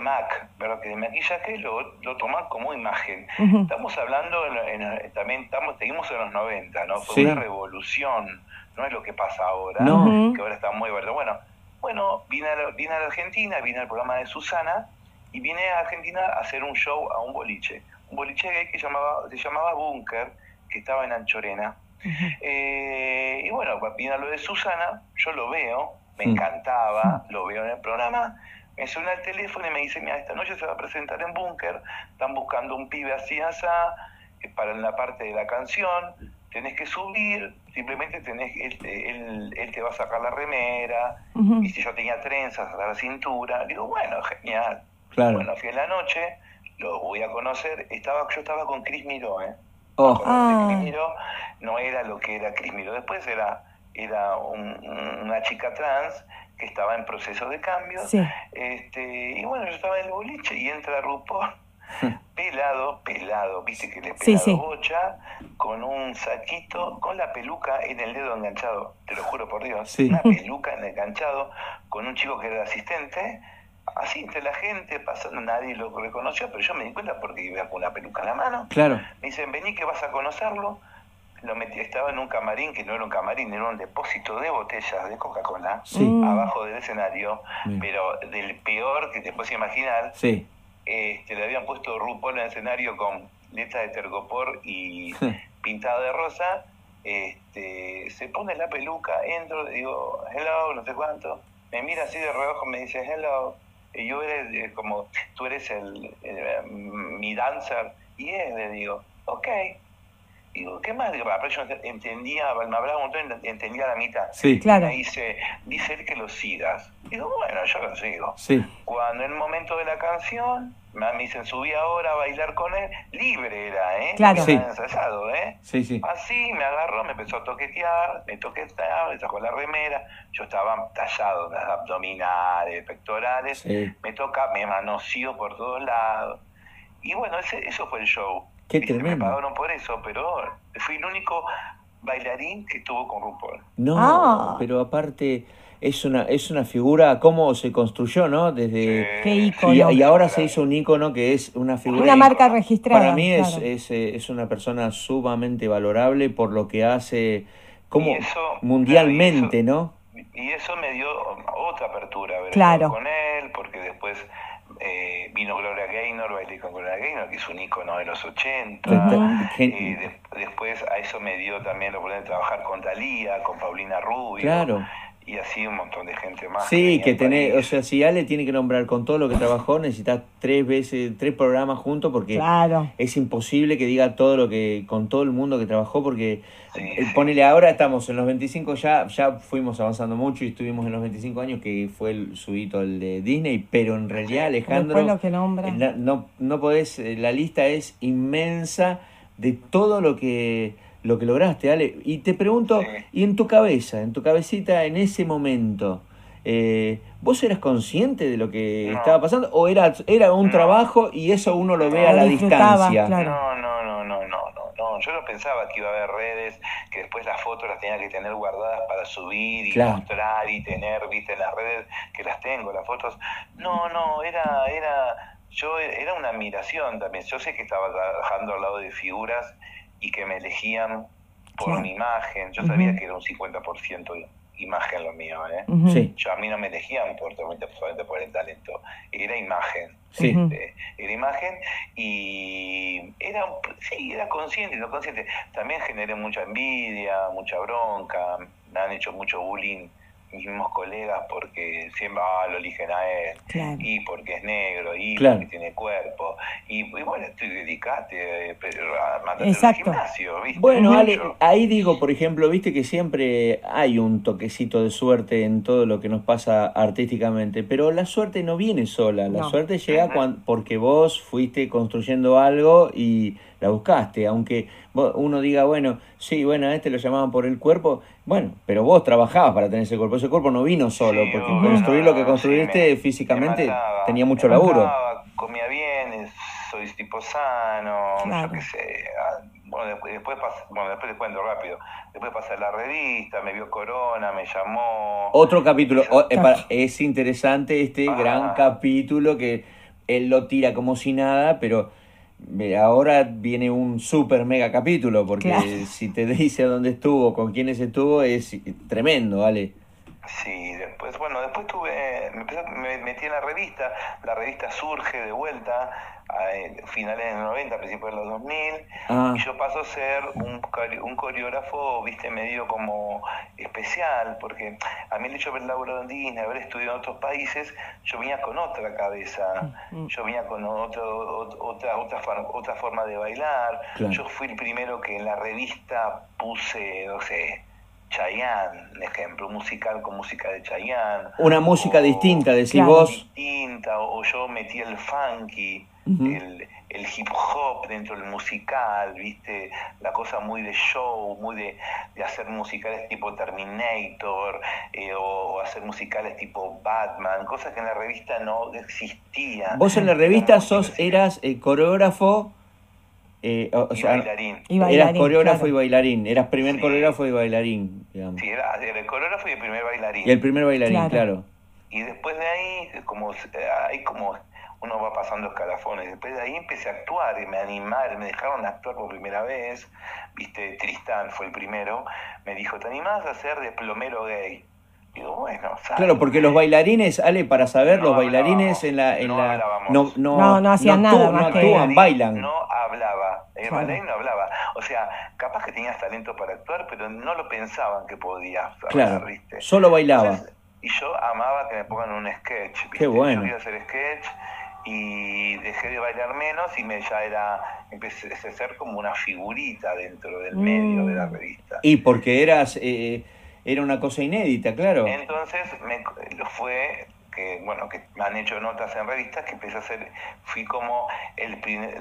Mac, ¿verdad? que de maquillaje lo, lo como imagen. Estamos hablando, en, también estamos, seguimos en los 90, ¿no? Fue una revolución, no es lo que pasa ahora, que ahora está muy verde. Bueno, bueno vine, a vine a la Argentina, vine al programa de Susana y vine a Argentina a hacer un show a un boliche. Un boliche que llamaba, se llamaba Bunker, que estaba en Anchorena. Eh, y bueno, vine a lo de Susana, yo lo veo, me encantaba, lo veo en el programa me suena el teléfono y me dice, mira, esta noche se va a presentar en Búnker, están buscando un pibe así, así, para la parte de la canción, tenés que subir, simplemente tenés, él, él, te va a sacar la remera, y si yo tenía trenzas a la cintura, digo, bueno, genial. Claro. Bueno, fui en la noche, lo voy a conocer, estaba, yo estaba con Cris Miró, ¿eh? Oh. Ah. Cris Miró no era lo que era Cris Miró, después era, era una chica trans que estaba en proceso de cambio. Este, y bueno, yo estaba en el boliche y entra RuPaul, pelado, pelado, viste que le pelado bocha, con un saquito, con la peluca en el dedo enganchado, te lo juro por Dios, una peluca en el enganchado, con un chico que era asistente, así entre la gente, pasando, nadie lo reconoció, pero yo me di cuenta porque iba con una peluca en la mano. Claro. Me dicen, vení que vas a conocerlo lo metí, estaba en un camarín que no era un camarín, era un depósito de botellas de Coca-Cola abajo del escenario, pero del peor que te puedes imaginar. Sí. Este, le habían puesto RuPaul en el escenario con letras de tergopor y pintado de rosa. Este, se pone la peluca, entro, digo, hello, no sé cuánto. Me mira así de reojo, me dice, hello. Y yo eres eh, como, tú eres el, mi dancer. Y es, le digo, ok Digo, ¿qué más? Digo, yo entendía, me hablaba un montón, entendía la mitad. Sí, claro. Me dice, dice él que lo sigas. Digo, bueno, yo lo sigo. Sí. Cuando en el momento de la canción, me dicen, subí ahora a bailar con él, libre era, ¿eh? Claro. Sí. ensayado, ¿eh? Sí, sí. Así me agarró, me empezó a toquetear, me toqueteaba, me sacó la remera, yo estaba tallado, las abdominales, pectorales, me toca, me manoseó por todos lados. Y bueno, ese, eso fue el show. Qué tremendo. Me pagaron por eso, pero fui el único bailarín que estuvo con RuPaul. No, ah. pero aparte es una es una figura cómo se construyó, ¿no? Desde qué ícono. Y, ahora se hizo un ícono que es una figura una marca registrada. Para mí es, es, es, una persona sumamente valorable por lo que hace como mundialmente, ¿no? Y eso me dio otra apertura, ver claro. con él, porque después eh, vino Gloria Gaynor, bailé con Gloria Gaynor, que es un ícono de los 80. y después a eso me dio también la oportunidad de trabajar con Talía, con Paulina Rubio. Claro y así un montón de gente más. Sí, que, tener, o sea, si Ale tiene que nombrar con todo lo que trabajó, necesitas tres veces, tres programas juntos porque es imposible que diga todo lo que, con todo el mundo que trabajó porque eh, ponele ahora estamos en los 25 ya, ya fuimos avanzando mucho y estuvimos en los 25 años que fue el, su hito el de Disney, pero en realidad Alejandro, lo que nombra. Eh, no, no podés, eh, la lista es inmensa de todo lo que lo que lograste, Ale. Y te pregunto, ¿y en tu cabeza, en tu cabecita, en ese momento, eh, ¿vos eras consciente de lo que estaba pasando? ¿O era, era un trabajo y eso uno lo ve a la distancia? No, no, no, no, no, no, Yo no pensaba que iba a haber redes, que después las fotos las tenía que tener guardadas para subir y mostrar y tener, viste, en las redes que las tengo, las fotos. No, no, era, era, yo era una admiración también. Yo sé que estaba trabajando al lado de figuras y que me elegían por mi imagen. Yo sabía que era un 50% de imagen lo mío, ¿eh? sí. Yo a mí no me elegían por, por el talento, era imagen. Sí. Este, era imagen y era, sí, era consciente, no consciente. También generé mucha envidia, mucha bronca, me han hecho mucho bullying mis mismos colegas porque siempre ah, lo eligen a él y porque es negro y porque tiene cuerpo y, bueno estoy dedicate a mantener el gimnasio ¿viste? bueno Ale, ahí digo por ejemplo viste que siempre hay un toquecito de suerte en todo lo que nos pasa artísticamente pero la suerte no viene sola la suerte llega cuando, porque vos fuiste construyendo algo y la buscaste, aunque uno diga, bueno, sí, bueno, a este lo llamaban por el cuerpo, bueno, pero vos trabajabas para tener ese cuerpo, ese cuerpo no vino solo, porque construir lo que construiste físicamente tenía mucho laburo. comía bien, soy tipo sano, yo qué sé, ah, bueno, después, después, bueno, después cuento rápido. Después pasé la revista, me vio Corona, me llamó. Otro capítulo. es interesante este gran capítulo que él lo tira como si nada, pero ahora viene un super mega capítulo, porque si te dice dónde estuvo, con quiénes estuvo, es tremendo, ¿vale? Sí, después, bueno, después tuve, me, metí en la revista, la revista surge de vuelta, a finales de los 90, principios de los 2000, ah. y yo paso a ser un, un coreógrafo, viste, medio como especial, porque a mí el hecho de haber laburado en Disney, haber estudiado en otros países, yo venía con otra cabeza, mm, mm. yo venía con otro, otra, otra, otra forma de bailar, yo fui el primero que en la revista puse, no sé, Chayanne, un ejemplo, musical con música de Chayanne. Una música distinta, decís vos. Distinta, o, yo metí el funky, el, hip hop dentro del musical, viste, la cosa muy de show, muy de, hacer musicales tipo Terminator, eh, o, hacer musicales tipo Batman, cosas que en la revista no existían. Vos en la revista sos, eras eh, coreógrafo eh, o, y, bailarín. Eras coreógrafo y bailarín. Eras primer coreógrafo y bailarín, digamos. Sí, era, el coreógrafo y el primer bailarín. Y el primer bailarín, claro. Y después de ahí, como hay como uno va pasando escalafones. Después de ahí empecé a actuar y me animaron, me dejaron actuar por primera vez. Viste, Tristán fue el primero. Me dijo, ¿te animás a ser de plomero gay? Digo, bueno, Claro, porque los bailarines, Ale, para saber, los bailarines en la... En no, la no, no, no, hacían nada. no actúan, bailan. No hablaba, el bailarín no hablaba. O sea, capaz que tenías talento para actuar, pero no lo pensaban que podías. Claro, solo bailaba. y yo amaba que me pongan un sketch. Qué bueno. Yo quería hacer sketch y dejé de bailar menos y me ya era empecé a ser como una figurita dentro del medio de la mm. revista y porque eras eh, era una cosa inédita claro entonces me, fue que bueno que me han hecho notas en revistas que empecé a ser fui como el primer,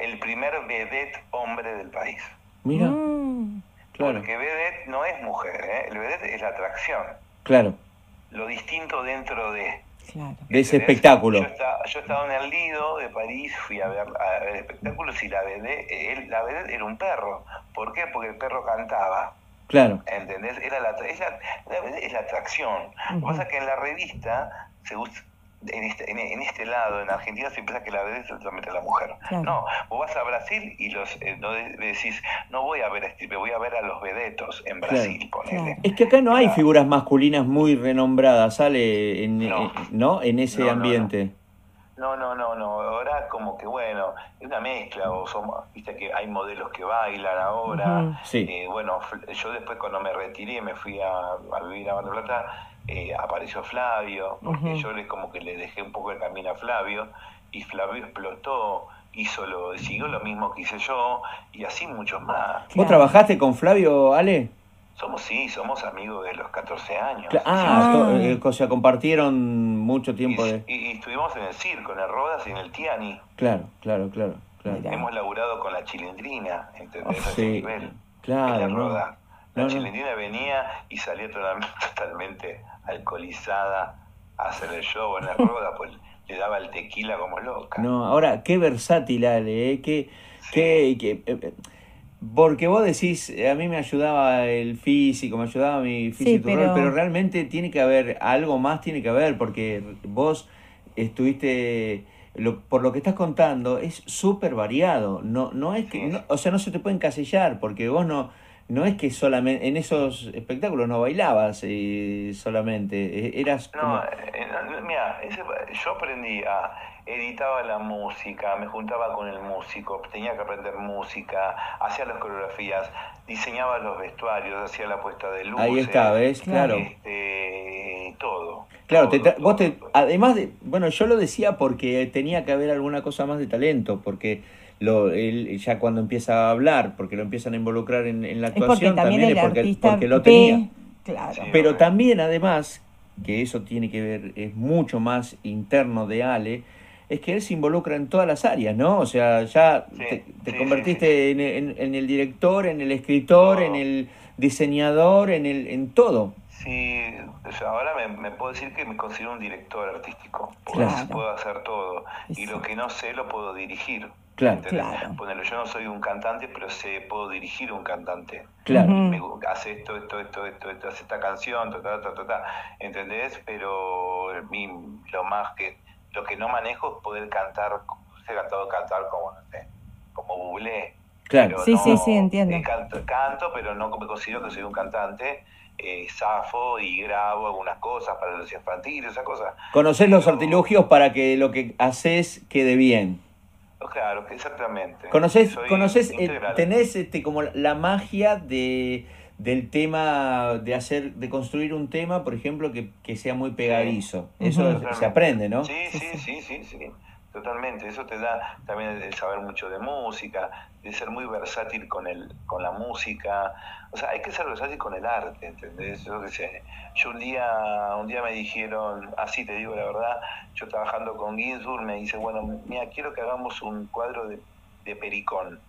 el primer vedette hombre del país mira mm. claro porque vedette no es mujer ¿eh? el vedette es la atracción claro lo distinto dentro de de ese espectáculo. Yo estaba, yo estaba, en el Lido de París, fui a ver, espectáculos y la BD, la BD era un perro. ¿Por qué? Porque el perro cantaba. Claro. ¿Entendés? Era la, es la, la es la atracción. Lo que pasa es que en la revista se usa, en este, en, este lado, en Argentina, se piensa que la es solamente la mujer. No, vos vas a Brasil y los eh, no decís, no voy a ver a este, voy a ver a los vedetos en Brasil, Es que acá no hay figuras masculinas muy renombradas, sale en, no. en ese ambiente. No, no, no, no. Ahora como que bueno, es una mezcla. O somos, viste que hay modelos que bailan ahora. sí. Eh, bueno, yo después cuando me retiré, me fui a, a vivir a Mar del Plata eh, apareció Flavio, porque yo le, como que le dejé un poco el camino a Flavio, y Flavio explotó, hizo lo, siguió lo mismo que hice yo, y así muchos más. ¿Vos trabajaste con Flavio, Ale? Somos, sí, somos amigos de los 14 años. Ah, eh, o sea, compartieron mucho tiempo y, de... Y, estuvimos en el circo, en el Rodas y en el Tiani. Claro, claro, claro. Hemos laburado con la chilindrina, ¿entendés? Oh, sí, claro. En el La chilindrina venía y salía totalmente alcoholizada a hacer el show en la rueda, pues le daba el tequila como loca. No, ahora, qué versátil, Ale, ¿eh? Qué, qué, eh, eh, porque vos decís, a mí me ayudaba el físico, me ayudaba mi físico, pero... realmente tiene que haber, algo más tiene que haber, porque vos estuviste, lo, por lo que estás contando, es súper variado, no, no es que, o sea, no se te puede encasillar, porque vos no, no es que solamente en esos espectáculos no bailabas eh, solamente, eh, eras no, eh, mira, yo aprendí a editaba la música, me juntaba con el músico, tenía que aprender música, hacía las coreografías, diseñaba los vestuarios, hacía la puesta de luz. Ahí está, ¿ves? Claro. Este, todo. Claro, vos te, además de, bueno, yo lo decía porque tenía que haber alguna cosa más de talento, porque lo, él ya cuando empieza a hablar, porque lo empiezan a involucrar en, la actuación, también, es porque, porque, lo tenía. Claro. Pero también, además, que eso tiene que ver, es mucho más interno de Ale, es que él se involucra en todas las áreas, ¿no? O sea, ya te, convertiste en, el director, en el escritor, en el diseñador, en, el, en todo. Sí, ahora me, puedo decir que me considero un director artístico, porque puedo hacer todo, y lo que no sé lo puedo dirigir. Claro, claro. yo no soy un cantante, pero sé, puedo dirigir un cantante. Claro. Me, hace esto, esto, esto, esto, esto, hace esta canción, ta, ta, ta, ta, ¿entendés? Pero lo más que, lo que no manejo es poder cantar, he cantado cantar como, no sé, como Bublé. Claro. Sí, sí, sí, entiendo. Canto, canto, pero no me considero que soy un cantante. Eh, zafo y grabo algunas cosas para los infantiles, esas cosas. Conocer los artilugios para que lo que haces quede bien. Claro, exactamente. ¿Conoces, conoces eh, tenés este, como la magia de, del tema, de hacer, de construir un tema, por ejemplo, que, que sea muy pegadizo? Eso se aprende, ¿no? Sí, sí, sí, sí, sí, totalmente. Eso te da también el saber mucho de música, de ser muy versátil con, el, con la música. O sea, hay que ser versátil con el arte, ¿entendés? Yo, que sé, yo un día, un día me dijeron, así te digo la verdad, yo trabajando con Ginsburg me dice, bueno, mira, quiero que hagamos un cuadro de, de Pericón.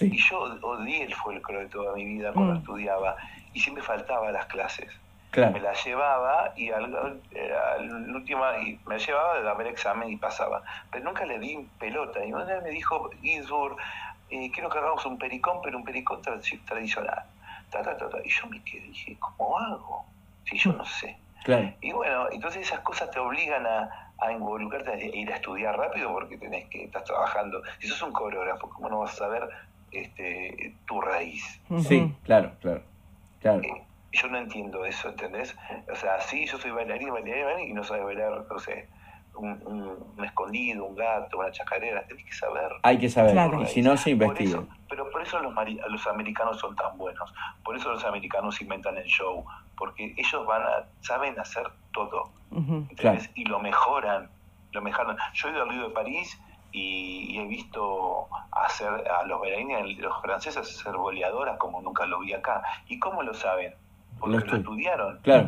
Y yo odié el folclore de toda mi vida cuando mm. estudiaba y siempre faltaba las clases. Me la llevaba y al, al, último y me llevaba a dar el examen y pasaba. Pero nunca le di pelota. Y una vez me dijo Ginsburg, eh, quiero que hagamos un pericón, pero un pericón tradicional. Y yo me quedé, dije, ¿cómo hago? Si yo no sé. Y bueno, entonces esas cosas te obligan a, a involucrarte, a ir a estudiar rápido porque tenés que, estás trabajando. Si sos un coreógrafo, ¿cómo no vas a saber este, tu raíz? Sí, claro, claro. claro. Eh, yo no entiendo eso, ¿entendés? O sea, sí, yo soy bailarín, bailarín, bailarín y no sabes bailar, no sé, un, escondido, un gato, una chacarera, tenés que saber. Hay que saber, y si no se investiga. pero por eso los, los americanos son tan buenos, por eso los americanos inventan el show, porque ellos van a, saben hacer todo, y lo mejoran. lo mejor. Yo he ido al Río de París y, he visto hacer a los bailarines, los franceses, hacer boleadoras como nunca lo vi acá. ¿Y cómo lo saben? Porque lo, estudiaron. Claro.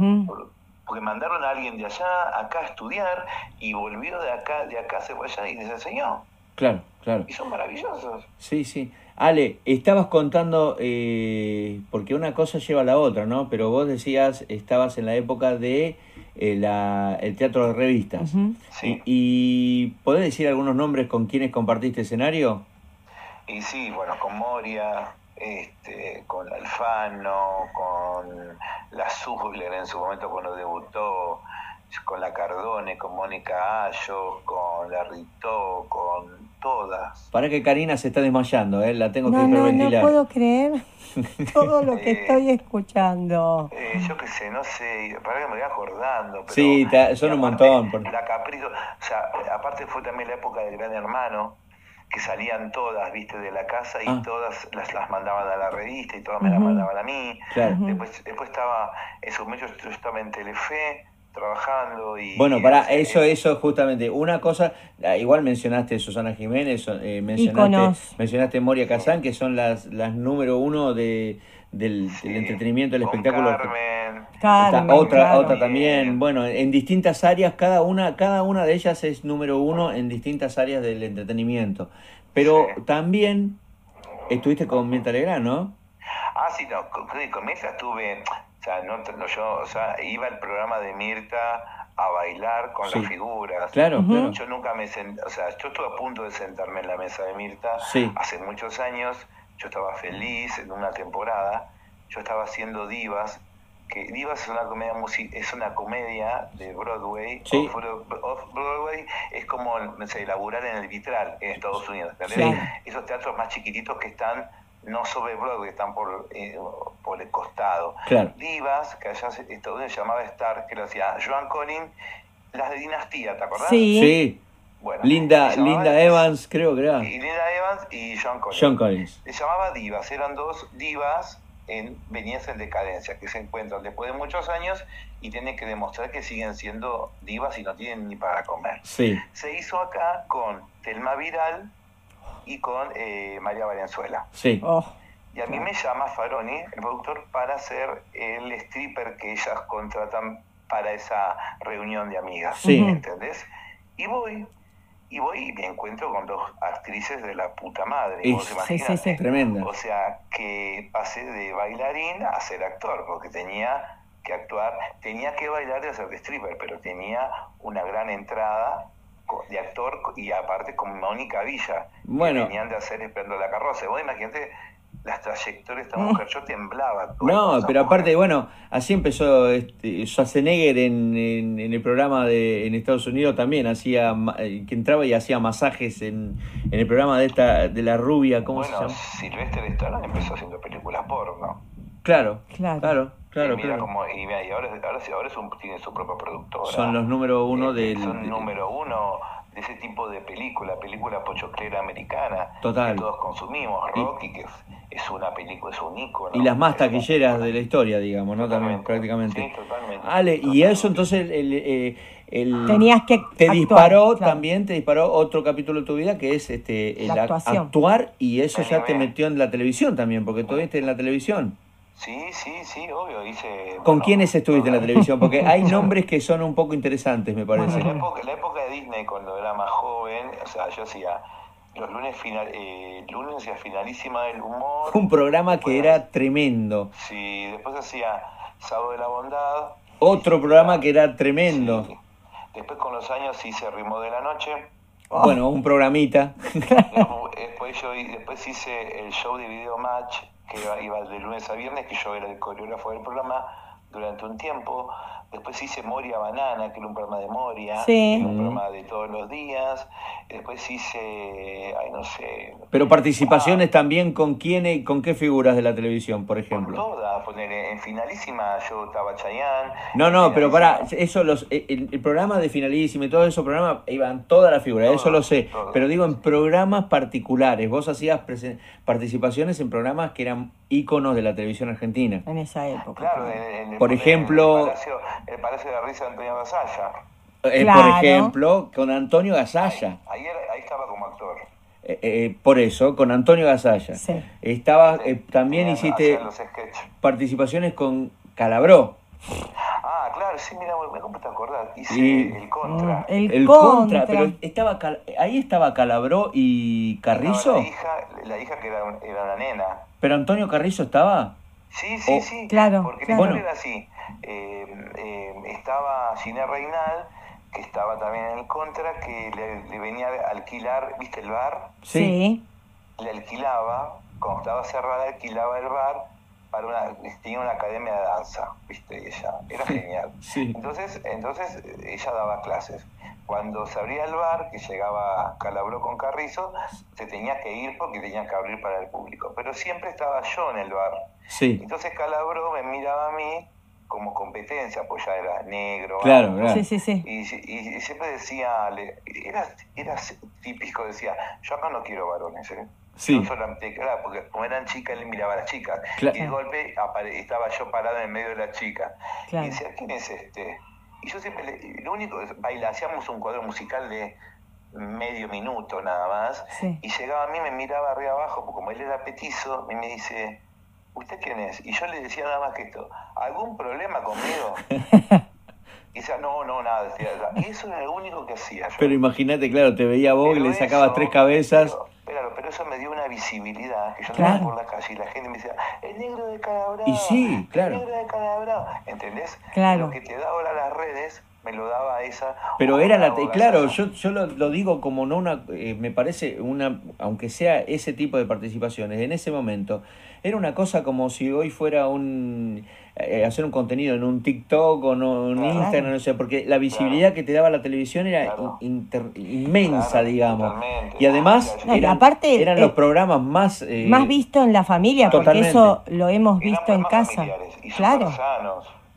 porque mandaron a alguien de allá acá a estudiar y volvió de acá, de acá se fue allá y les enseñó. Claro, claro. Y son maravillosos. Sí, sí. Ale, estabas contando, eh, porque una cosa lleva a la otra, ¿no? Pero vos decías, estabas en la época de eh, la, el teatro de revistas. sí. y, podés decir algunos nombres con quienes compartiste escenario? Y sí, bueno, con Moria, este, con Alfano, con la Zubler en su momento cuando debutó, con la Cardone, con Mónica Ayo, con la Ritó, con todas. Para que Karina se está desmayando, ¿eh? la tengo que hiperventilar. No, no puedo creer todo lo que eh, estoy escuchando. Eh, yo qué sé, no sé, para que me voy acordando. Pero, sí, son un montón. La Caprizo, o sea, aparte fue también la época del Gran Hermano, que salían todas, viste, de la casa y ah. todas las, las mandaban a la revista y todas me las mandaban a mí. Después, después estaba, en su momento yo estaba en Telefe, trabajando y... Bueno, para eso, eso justamente, una cosa, ah, igual mencionaste Susana Jiménez, eh, mencionaste, mencionaste Moria Kazán, que son las, las número uno de, del, entretenimiento, del espectáculo. Carmen. otra, otra también, bueno, en distintas áreas, cada una, cada una de ellas es número uno en distintas áreas del entretenimiento. Pero también estuviste con Mirta Legrand, ¿no? Ah, sí, no, con, con Mirta estuve o sea, no, yo, o sea, iba al programa de Mirta a bailar con las figuras. Claro, Yo nunca me senté, o sea, yo estuve a punto de sentarme en la mesa de Mirta hace muchos años. Yo estaba feliz en una temporada. Yo estaba haciendo Divas, que Divas es una comedia es una comedia de Broadway. Off, Broadway es como, no sé, laburar en el vitral en Estados Unidos. Esos teatros más chiquititos que están no sobre Broadway, están por, eh, por el costado. Divas, que allá se llamaba Star, que lo hacía Joan Collins, las de Dinastía, ¿te acordás? Sí. Bueno, Linda, Linda Evans, creo que era. Y Linda Evans y Joan Collins. John Collins. Se llamaba Divas, eran dos divas en venidas en decadencia, que se encuentran después de muchos años y tienen que demostrar que siguen siendo divas y no tienen ni para comer. Sí. Se hizo acá con Telma Viral, y con eh, María Valenzuela. Sí. Oh. y a mí me llama Faroni, el productor, para ser el stripper que ellas contratan para esa reunión de amigas. Sí. ¿Entendés? Y voy, y voy y me encuentro con dos actrices de la puta madre. sí, sí, sí. Tremenda. O sea, que pasé de bailarín a ser actor, porque tenía que actuar, tenía que bailar y hacer de stripper, pero tenía una gran entrada de actor y aparte con Mónica Villa, bueno. que venían de hacer Esperando la carroza. Vos imagínate las trayectorias de esta mujer, yo temblaba. No, pero aparte, bueno, así empezó este, Schwarzenegger en, en, el programa de en Estados Unidos también, hacía eh, que entraba y hacía masajes en, en el programa de esta de la rubia, ¿cómo se llama? Silvestre Stallone empezó haciendo películas porno. Claro, claro, claro. Claro, y, Como, y, ahora, ahora, ahora es un, tiene su propia productora. Son los número uno eh, del... Son número uno de ese tipo de película, película pochoclera americana. Total. Que todos consumimos. Rocky, que es, una película, es un ícono. Y las más taquilleras de la historia, digamos, ¿no? También, prácticamente. Sí, totalmente. Ale, y eso entonces el, el, el, Tenías que te disparó también te disparó otro capítulo de tu vida que es este el actuar y eso ya te metió en la televisión también porque tú viste en la televisión Sí, sí, sí, obvio. Hice, ¿Con quiénes estuviste en la televisión? Porque hay nombres que son un poco interesantes, me parece. En la época, la época de Disney, cuando era más joven, o sea, yo hacía los lunes final, eh, lunes hacía finalísima del humor. Un programa que era tremendo. Sí, después hacía Sábado de la Bondad. Otro programa que era tremendo. Después con los años hice Ritmo de la Noche. Bueno, un programita. después, yo, después hice el show de Video Match que iba, de lunes a viernes, que yo era el coreógrafo del programa durante un tiempo. Después hice Moria Banana, que era un programa de Moria, un programa de todos los días. Después hice, ay, no sé. Pero participaciones ah. también con quién, con qué figuras de la televisión, por ejemplo. Con todas, en finalísima yo estaba Chayán. No, no, pero para eso los, el, programa de finalísima y todo eso programas iban todas las figuras, eso lo sé. Pero digo en programas particulares, vos hacías participaciones en programas que eran íconos de la televisión argentina. En esa época. Claro, por ejemplo, el Palacio, de la Risa de Antonio Basaya. Eh, por ejemplo, con Antonio Gasalla. Ahí, estaba como actor. Eh, eh, por eso, con Antonio Gasalla. Sí. Estaba, también hiciste participaciones con Calabró. Ah, claro, sí, mira, ¿cómo te acordás? Hice el contra. Mm, el, contra. pero estaba ahí estaba Calabró y Carrizo. la, hija, la hija que era, era una nena. ¿Pero Antonio Carrizo estaba? Sí, sí, sí. Claro. Porque claro. era así. Eh, eh, estaba Cine Reinal, que estaba también en el contra, que le, venía a alquilar, ¿viste el bar? Sí. Le alquilaba, cuando estaba cerrada, alquilaba el bar para una, tenía una academia de danza, ¿viste? ella, era genial. Sí. Entonces, entonces ella daba clases. Cuando se abría el bar, que llegaba Calabró con Carrizo, se tenía que ir porque tenía que abrir para el público. Pero siempre estaba yo en el bar. Sí. Entonces Calabró me miraba a mí como competencia, pues ya era negro. Claro, claro. Sí, sí, sí. Y, siempre decía, era, era típico, decía, yo acá no quiero varones, ¿eh? Sí. solamente, claro, porque como eran chicas, él miraba a las chicas. Y de golpe estaba yo parado en medio de las chicas. Y decía, ¿quién es este? Y yo siempre, le, lo único, baila, hacíamos un cuadro musical de medio minuto nada más. Y llegaba a mí, me miraba arriba abajo, porque como él era petizo, y me dice, ¿usted quién es? Y yo le decía nada más que esto, ¿algún problema conmigo? Y decía, no, no, nada. Decía, eso era lo único que hacía. Pero imagínate, claro, te veía vos y le sacabas tres cabezas. Pero, pero, eso me dio una visibilidad, que yo andaba por la calle y la gente me decía, el negro de Calabrao. Y sí, claro. El negro de Calabrao. ¿Entendés? Claro. Lo que te da ahora las redes me lo daba esa. Pero era la. Claro, yo, yo lo, digo como no una. Eh, me parece una. Aunque sea ese tipo de participaciones, en ese momento, era una cosa como si hoy fuera un. Eh, hacer un contenido en un TikTok o no, en Instagram, no sé, porque la visibilidad que te daba la televisión era inmensa, digamos. Y además, eran, aparte, eran los programas más. Eh, más visto en la familia, porque eso lo hemos visto en casa. claro.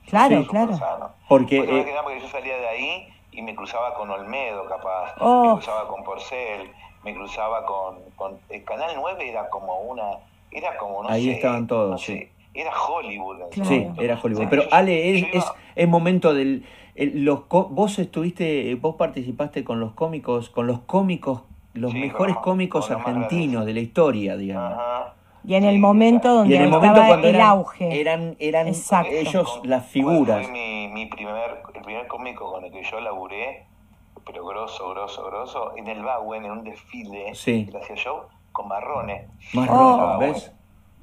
Claro, claro. Porque, eh, porque yo salía de ahí y me cruzaba con Olmedo, capaz, me oh. cruzaba con Porcel, me cruzaba con, con... El Canal 9 era como una... Era como, no Ahí estaban todos, sí. Era Hollywood. Sí, era Hollywood. Pero Ale, es, es, momento del... los vos estuviste, vos participaste con los cómicos, con los cómicos, los mejores cómicos argentinos de la historia, digamos. Ajá. Y en el momento donde estaba el auge. Eran, eran ellos las figuras. Fue mi, mi, primer, el primer cómico con el que yo laburé, pero grosso, grosso, grosso, en el Bauen, en un desfile sí. que hacía yo, con Marrones. Marrones, ¿ves?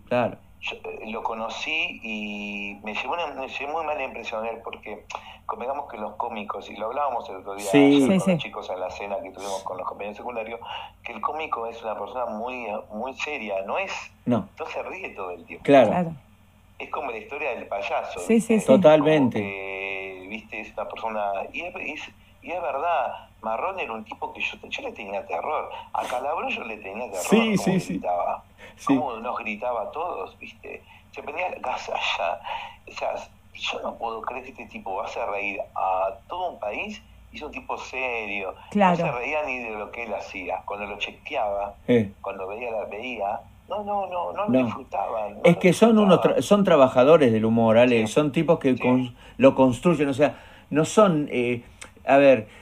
Claro. Eh, lo conocí y me llevó, una, me llevó muy mala impresión él porque convengamos que los cómicos, y lo hablábamos el otro día con los chicos en la cena que tuvimos con los compañeros secundarios, que el cómico es una persona muy, muy seria, no es, no, no se ríe todo el tiempo. Claro. Es como la historia del payaso. Sí, sí, sí. Totalmente. viste, es una persona, y es, y es verdad, Marrón era un tipo que yo, yo le tenía terror. A Calabro yo le tenía terror. Sí, sí, sí. Gritaba. Cómo nos gritaba a todos, ¿viste? Se ponía casa allá. O sea, yo no puedo creer que este tipo va a hacer reír a todo un país y es un tipo serio. Claro. No se reía ni de lo que él hacía. Cuando lo chequeaba, cuando veía la veía, no, no, no, no, lo disfrutaban. es que son unos son trabajadores del humor, Ale. Son tipos que lo construyen. O sea, no son. Eh, a ver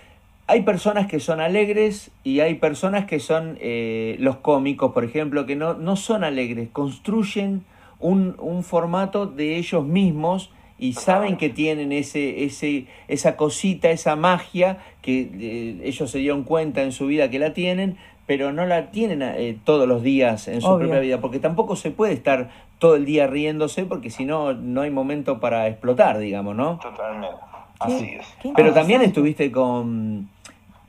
hay personas que son alegres y hay personas que son eh, los cómicos, por ejemplo, que no, no son alegres, construyen un, un formato de ellos mismos y saben que tienen ese, ese, esa cosita, esa magia, que eh, ellos se dieron cuenta en su vida que la tienen, pero no la tienen eh, todos los días en su propia vida, porque tampoco se puede estar todo el día riéndose, porque si no, no hay momento para explotar, digamos, ¿no? Totalmente. Así es. Pero también estuviste con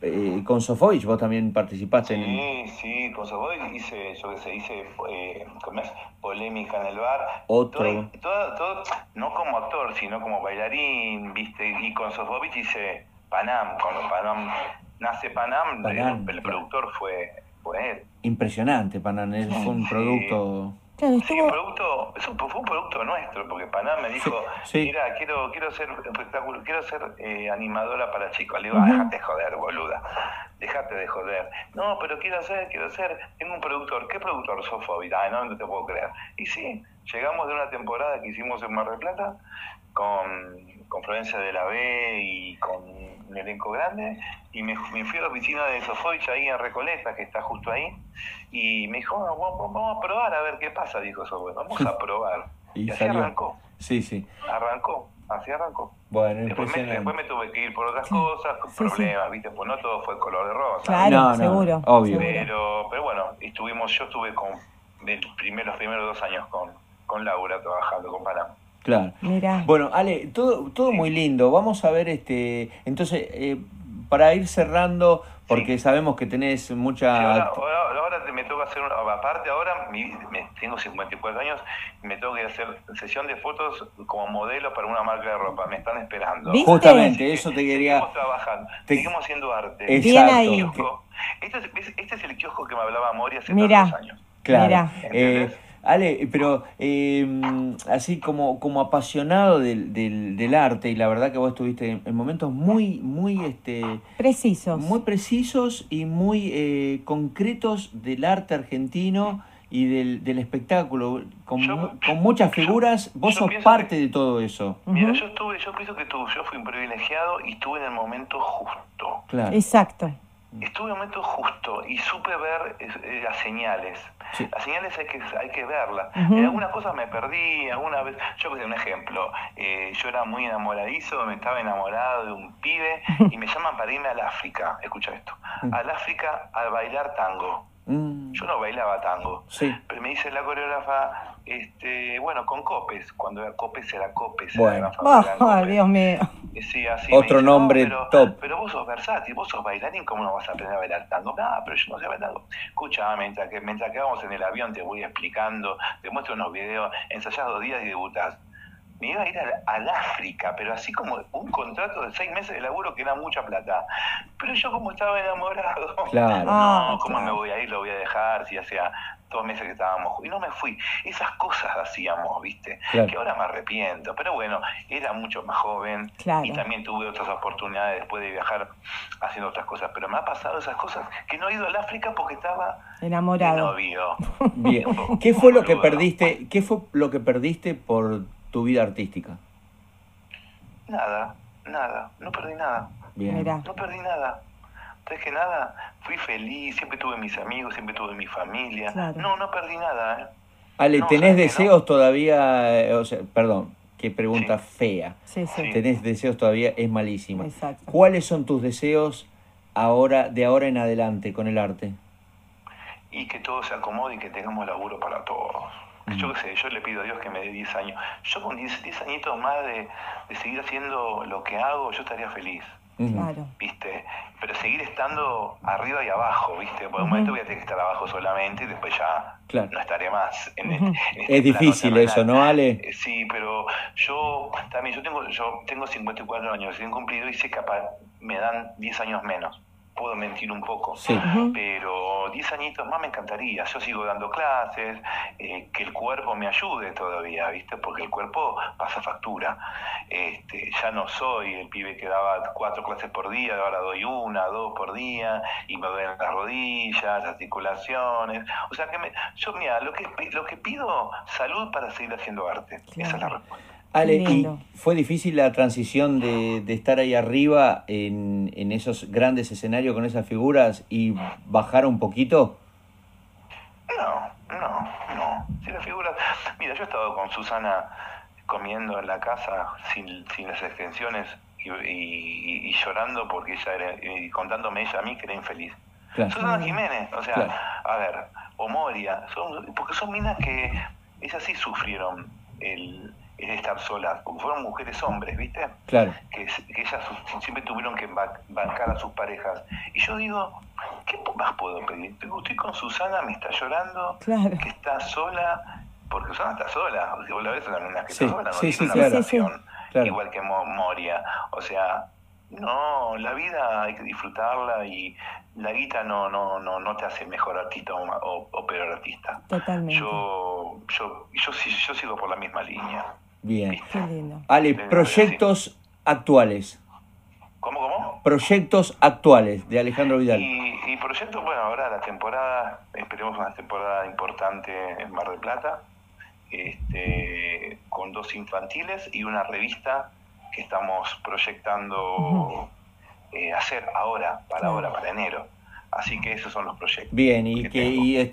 eh, con Sofovich vos también participaste sí, en... Sí, con Sofovich hice, yo que sé, hice eh, polémica en el bar. Otro. Todo, todo, no como actor, sino como bailarín, viste, y con Sofovich hice Panam, cuando Panam nace Panam, el, productor fue, fue él. Impresionante Panam, fue un producto sí, un producto, fue un producto nuestro, porque Panam me dijo, mira, quiero, quiero ser espectáculo, quiero ser eh, animadora para chicos. Le digo, déjate de joder, boluda, déjate de joder. No, pero quiero hacer, quiero ser, tengo un productor, ¿qué productor Sofobita? Ay, no, no te puedo creer. Y sí, llegamos de una temporada que hicimos en Mar del Plata, con, con Florencia de la B y con un elenco grande, y me, fui a la oficina de Sofovich ahí en Recoleta, que está justo ahí, y me dijo, vamos, a probar a ver qué pasa, dijo Sofovich, vamos a probar. y, así arrancó. Sí, sí. Arrancó, así arrancó. Bueno, después me, después me tuve que ir por otras cosas, problemas, ¿viste? Pues no todo fue color de rosa. Claro, seguro. obvio. Pero, pero bueno, estuvimos, yo estuve con los primeros dos años con, con Laura trabajando con Panamá. Claro. Mira. Bueno, Ale, todo, todo muy lindo. Vamos a ver, este, entonces, eh, para ir cerrando, porque sabemos que tenés mucha... ahora, me toca hacer, aparte ahora, me, tengo 54 años, me tengo que hacer sesión de fotos como modelo para una marca de ropa, me están esperando. Justamente, eso te quería... Seguimos trabajando, seguimos haciendo arte. Exacto. Este, es, este es el kiosco que me hablaba Mori hace tantos años. Claro. Eh, Ale, pero eh, así como, como apasionado del, del, arte, y la verdad que vos estuviste en, momentos muy, muy este, precisos. Muy precisos y muy eh, concretos del arte argentino y del, del espectáculo, con, con muchas figuras, vos sos parte de todo eso. Mira, yo estuve, yo pienso que tú, yo fui un privilegiado y estuve en el momento justo. Claro. Exacto. Estuve en el momento justo y supe ver eh, las señales. Las señales hay que, hay que verlas. En algunas cosas me perdí, alguna vez, yo que un ejemplo, eh, yo era muy enamoradizo, me estaba enamorado de un pibe y me llaman para irme al África, escucha esto, al África a bailar tango. Mm. Yo no bailaba tango, pero me dice la coreógrafa, este, bueno, con Copes, cuando era Copes era Copes. Bueno. oh, Dios mío. Otro nombre pero, top. Pero vos sos versátil, vos sos bailarín, ¿cómo no vas a aprender a bailar tango? Ah, pero yo no sé bailar tango. Escucha, mientras que, mientras que vamos en el avión te voy explicando, te muestro unos videos, ensayás dos días y debutás me iba a ir al, África, pero así como un contrato de seis meses de laburo que era mucha plata. Pero yo como estaba enamorado, claro. no, ah, ¿cómo me voy a ir? Lo voy a dejar, si hacía dos meses que estábamos, y no me fui. Esas cosas hacíamos, ¿viste? Que ahora me arrepiento, pero bueno, era mucho más joven y también tuve otras oportunidades después de viajar haciendo otras cosas, pero me ha pasado esas cosas que no he ido al África porque estaba enamorado. Bien. ¿Qué fue lo que perdiste? ¿Qué fue lo que perdiste por tu vida artística? Nada, nada, no perdí nada. Bien. No perdí nada. Entonces que nada, fui feliz, siempre tuve mis amigos, siempre tuve mi familia. No, no perdí nada. ¿eh? Ale, ¿tenés deseos todavía? Eh, o sea, perdón, qué pregunta fea. Sí, sí. ¿Tenés deseos todavía? Es malísima. Exacto. ¿Cuáles son tus deseos ahora, de ahora en adelante con el arte? Y que todo se acomode y que tengamos laburo para todos. Yo qué sé, yo le pido a Dios que me dé 10 años. Yo con 10, añitos más de, seguir haciendo lo que hago, yo estaría feliz. Claro. ¿Viste? Pero seguir estando arriba y abajo, ¿viste? Por un momento voy a tener que estar abajo solamente y después ya no estaré más. En, este es difícil eso, ¿no, Ale? Eh, sí, pero yo también, yo tengo, yo tengo 54 años, he cumplido y sé que me dan 10 años menos puedo mentir un poco, pero 10 añitos más me encantaría. Yo sigo dando clases, eh, que el cuerpo me ayude todavía, ¿viste? Porque el cuerpo pasa factura. Este, ya no soy el pibe que daba cuatro clases por día, ahora doy una, dos por día, y me duelen las rodillas, las articulaciones. O sea que me, yo, mira, lo que, lo que pido, salud para seguir haciendo arte. Esa es la respuesta. Ale, ¿y fue difícil la transición de, estar ahí arriba en, en, esos grandes escenarios con esas figuras y bajar un poquito? No, no, no. Si las figuras... Mira, yo he estado con Susana comiendo en la casa sin, sin las extensiones y, llorando porque ella era, y contándome ella a mí que era infeliz. Susana Jiménez, o sea, a ver, o Moria, son, porque son minas que esas sí sufrieron el, es estar solas, porque fueron mujeres hombres, ¿viste? Claro. Que, ellas siempre tuvieron que bancar a sus parejas. Y yo digo, ¿qué más puedo pedir? Estoy con Susana, me está llorando, que está sola, porque Susana está sola, si vos la ves, una que está sola, no tiene una relación, igual que Moria. O sea, no, la vida hay que disfrutarla y la guita no no no no te hace mejor artista o, o peor artista. Totalmente. Yo yo yo yo sigo por la misma línea. Bien. Ale, proyectos actuales. ¿Cómo, cómo? Proyectos actuales de Alejandro Vidal. Y, proyectos, bueno, ahora la temporada, esperemos una temporada importante en Mar del Plata, este, con dos dos infantiles y una revista que estamos proyectando eh, hacer ahora, para ahora, para enero. Así que esos son los proyectos. Bien, y, que,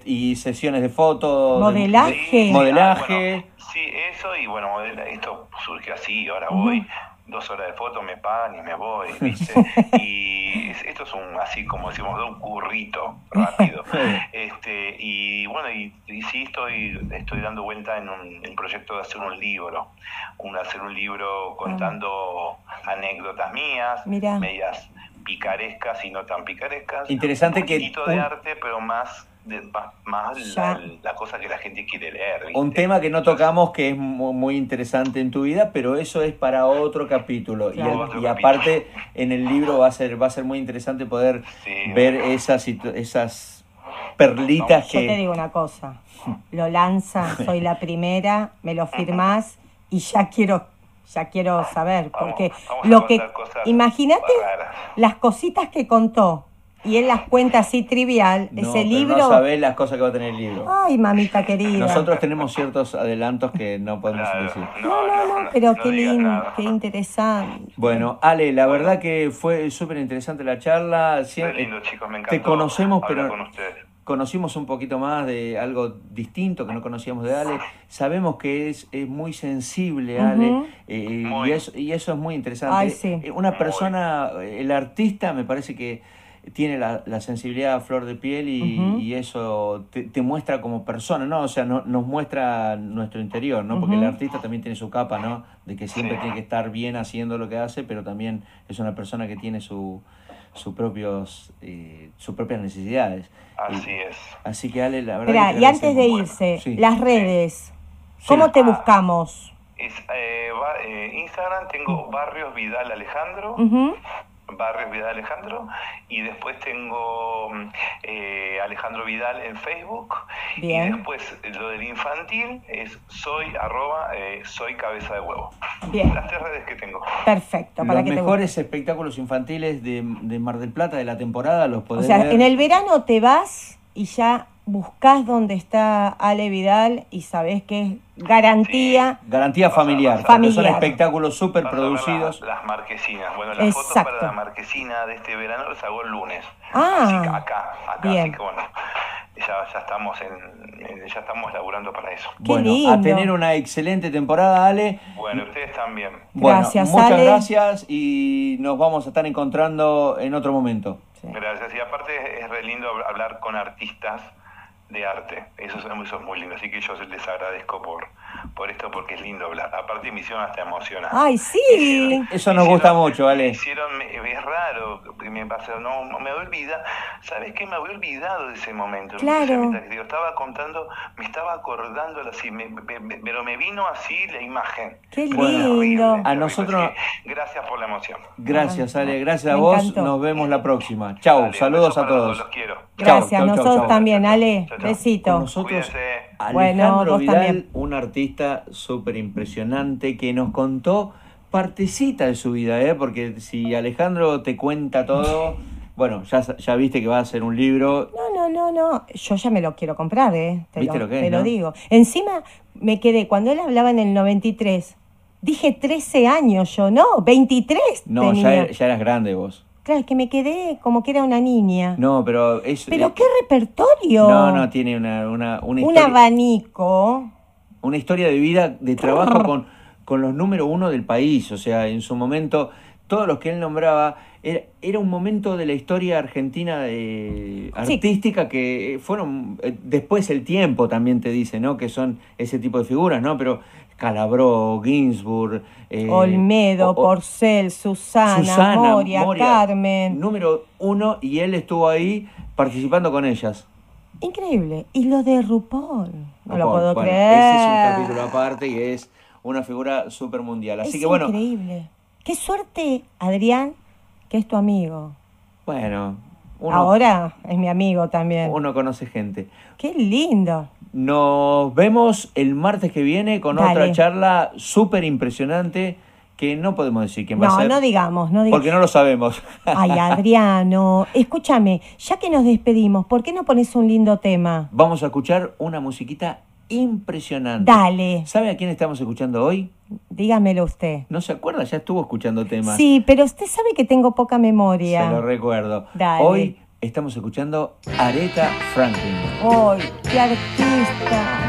y, sesiones de fotos. Modelaje. modelaje. sí, eso, y bueno, esto surgió así, ahora voy dos horas de foto, me pagan y me voy, ¿viste? y esto es un, así como decimos, de un currito rápido. este Y bueno, y, sí estoy, estoy dando vuelta en un proyecto de hacer un libro, un, hacer un libro contando anécdotas mías, medias picarescas y no tan picarescas. Interesante un que... de arte, pero más más la, cosa que la gente quiere leer. Un tema que no tocamos que es muy interesante en tu vida, pero eso es para otro capítulo. Y, aparte en el libro va a ser va a ser muy interesante poder ver esas esas perlitas que... Yo te digo una cosa, lo lanza, soy la primera, me lo firmás y ya quiero ya quiero saber, porque lo que imagínate las cositas que contó y él las cuenta así trivial, ese libro... No sabés las cosas que va a tener el libro. Ay, mamita querida. Nosotros tenemos ciertos adelantos que no podemos decir. No, no, no, pero qué lindo, qué interesante. Bueno, Ale, la verdad que fue súper interesante la charla. Siempre, lindo, chicos, me encantó Te conocemos, pero conocimos un poquito más de algo distinto que no conocíamos de Ale. Sabemos que es, es muy sensible, Ale, eh, y, eso, y eso es muy interesante. Ay, sí. Eh, una persona, el artista me parece que tiene la, la, sensibilidad a flor de piel y, eso te, muestra como persona, ¿no? O sea, no, nos muestra nuestro interior, ¿no? Porque el artista también tiene su capa, ¿no? De que siempre tiene que estar bien haciendo lo que hace, pero también es una persona que tiene su, sus propios eh, sus propias necesidades. Así es. Así que Ale, la verdad. y antes de irse, las redes, ¿cómo te buscamos? Es, eh, eh, Instagram tengo Barrios Vidal Alejandro. Barrios Vidal Alejandro y después tengo eh, Alejandro Vidal en Facebook. Y después lo del infantil es soy arroba eh, soy cabeza de huevo. Bien. las tres redes que tengo. Perfecto para los mejores espectáculos infantiles de, Mar del Plata de la temporada los podés o sea en el verano te vas y ya buscás dónde está Ale Vidal y sabés que es garantía. Garantía familiar. familiar. Son espectáculos súper producidos. Las, marquesinas. Bueno, las fotos para la marquesina de este verano las hago el lunes. Ah, así que acá, acá. Así que bueno, ya, estamos en, ya estamos laburando para eso. bueno, a tener una excelente temporada, Ale. Bueno, ustedes también. gracias, muchas gracias y nos vamos a estar encontrando en otro momento. Gracias. Y aparte es re lindo hablar con artistas de arte. Eso, eso es muy lindo. Así que yo les agradezco por, por esto porque es lindo hablar. Aparte me hicieron hasta emocionar. Ay, sí. Eso nos gusta mucho, ¿vale? Hicieron, es raro, me pasó, no, me había olvidado, ¿sabes qué? Me había olvidado de ese momento. Claro. estaba contando, me estaba acordando así, pero me vino así la imagen. Qué lindo. a nosotros... Gracias por la emoción. Gracias, Ale. Gracias a vos. Nos vemos la próxima. Chau. saludos a todos. Los quiero. Gracias, nosotros también, Ale. Besito. nosotros, Alejandro Vidal, un artista súper impresionante que nos contó partecita de su vida, ¿eh? porque si Alejandro te cuenta todo, bueno, ya, ya viste que va a ser un libro. No, no, no, no, yo ya me lo quiero comprar, ¿eh? te, lo, te lo digo. Encima me quedé, cuando él hablaba en el 93, dije 13 años yo, no, 23. No, ya, ya eras grande vos. Claro, es que me quedé como que era una niña. No, pero es... ¿Pero eh, qué repertorio? No, no, tiene una, una, una Un abanico. Una historia de vida, de trabajo con, con los número uno del país. O sea, en su momento, todos los que él nombraba, era, era un momento de la historia argentina de, artística que fueron... Eh, después el tiempo también te dice, ¿no? Que son ese tipo de figuras, ¿no? Pero Calabró, Ginsburg, eh, Olmedo, Porcel, Susana, Moria, Carmen. Número uno, y él estuvo ahí participando con ellas. Increíble. Y lo de RuPaul, no lo puedo creer. Ese es un capítulo aparte y es una figura súper mundial. Así que bueno. Increíble. Qué suerte, Adrián, que es tu amigo. Bueno. Ahora es mi amigo también. Uno conoce gente. Qué lindo. Nos vemos el martes que viene con otra charla súper impresionante que no podemos decir quién va a ser. No, no digamos, no digamos. Porque no lo sabemos. Ay, Adriano, escúchame, ya que nos despedimos, ¿por qué no pones un lindo tema? Vamos a escuchar una musiquita impresionante. Dale. ¿Sabe a quién estamos escuchando hoy? Dígamelo usted. ¿No se acuerda? Ya estuvo escuchando temas. Sí, pero usted sabe que tengo poca memoria. Se lo recuerdo. Dale. Hoy estamos escuchando Aretha Franklin. ¡Ay, qué artista!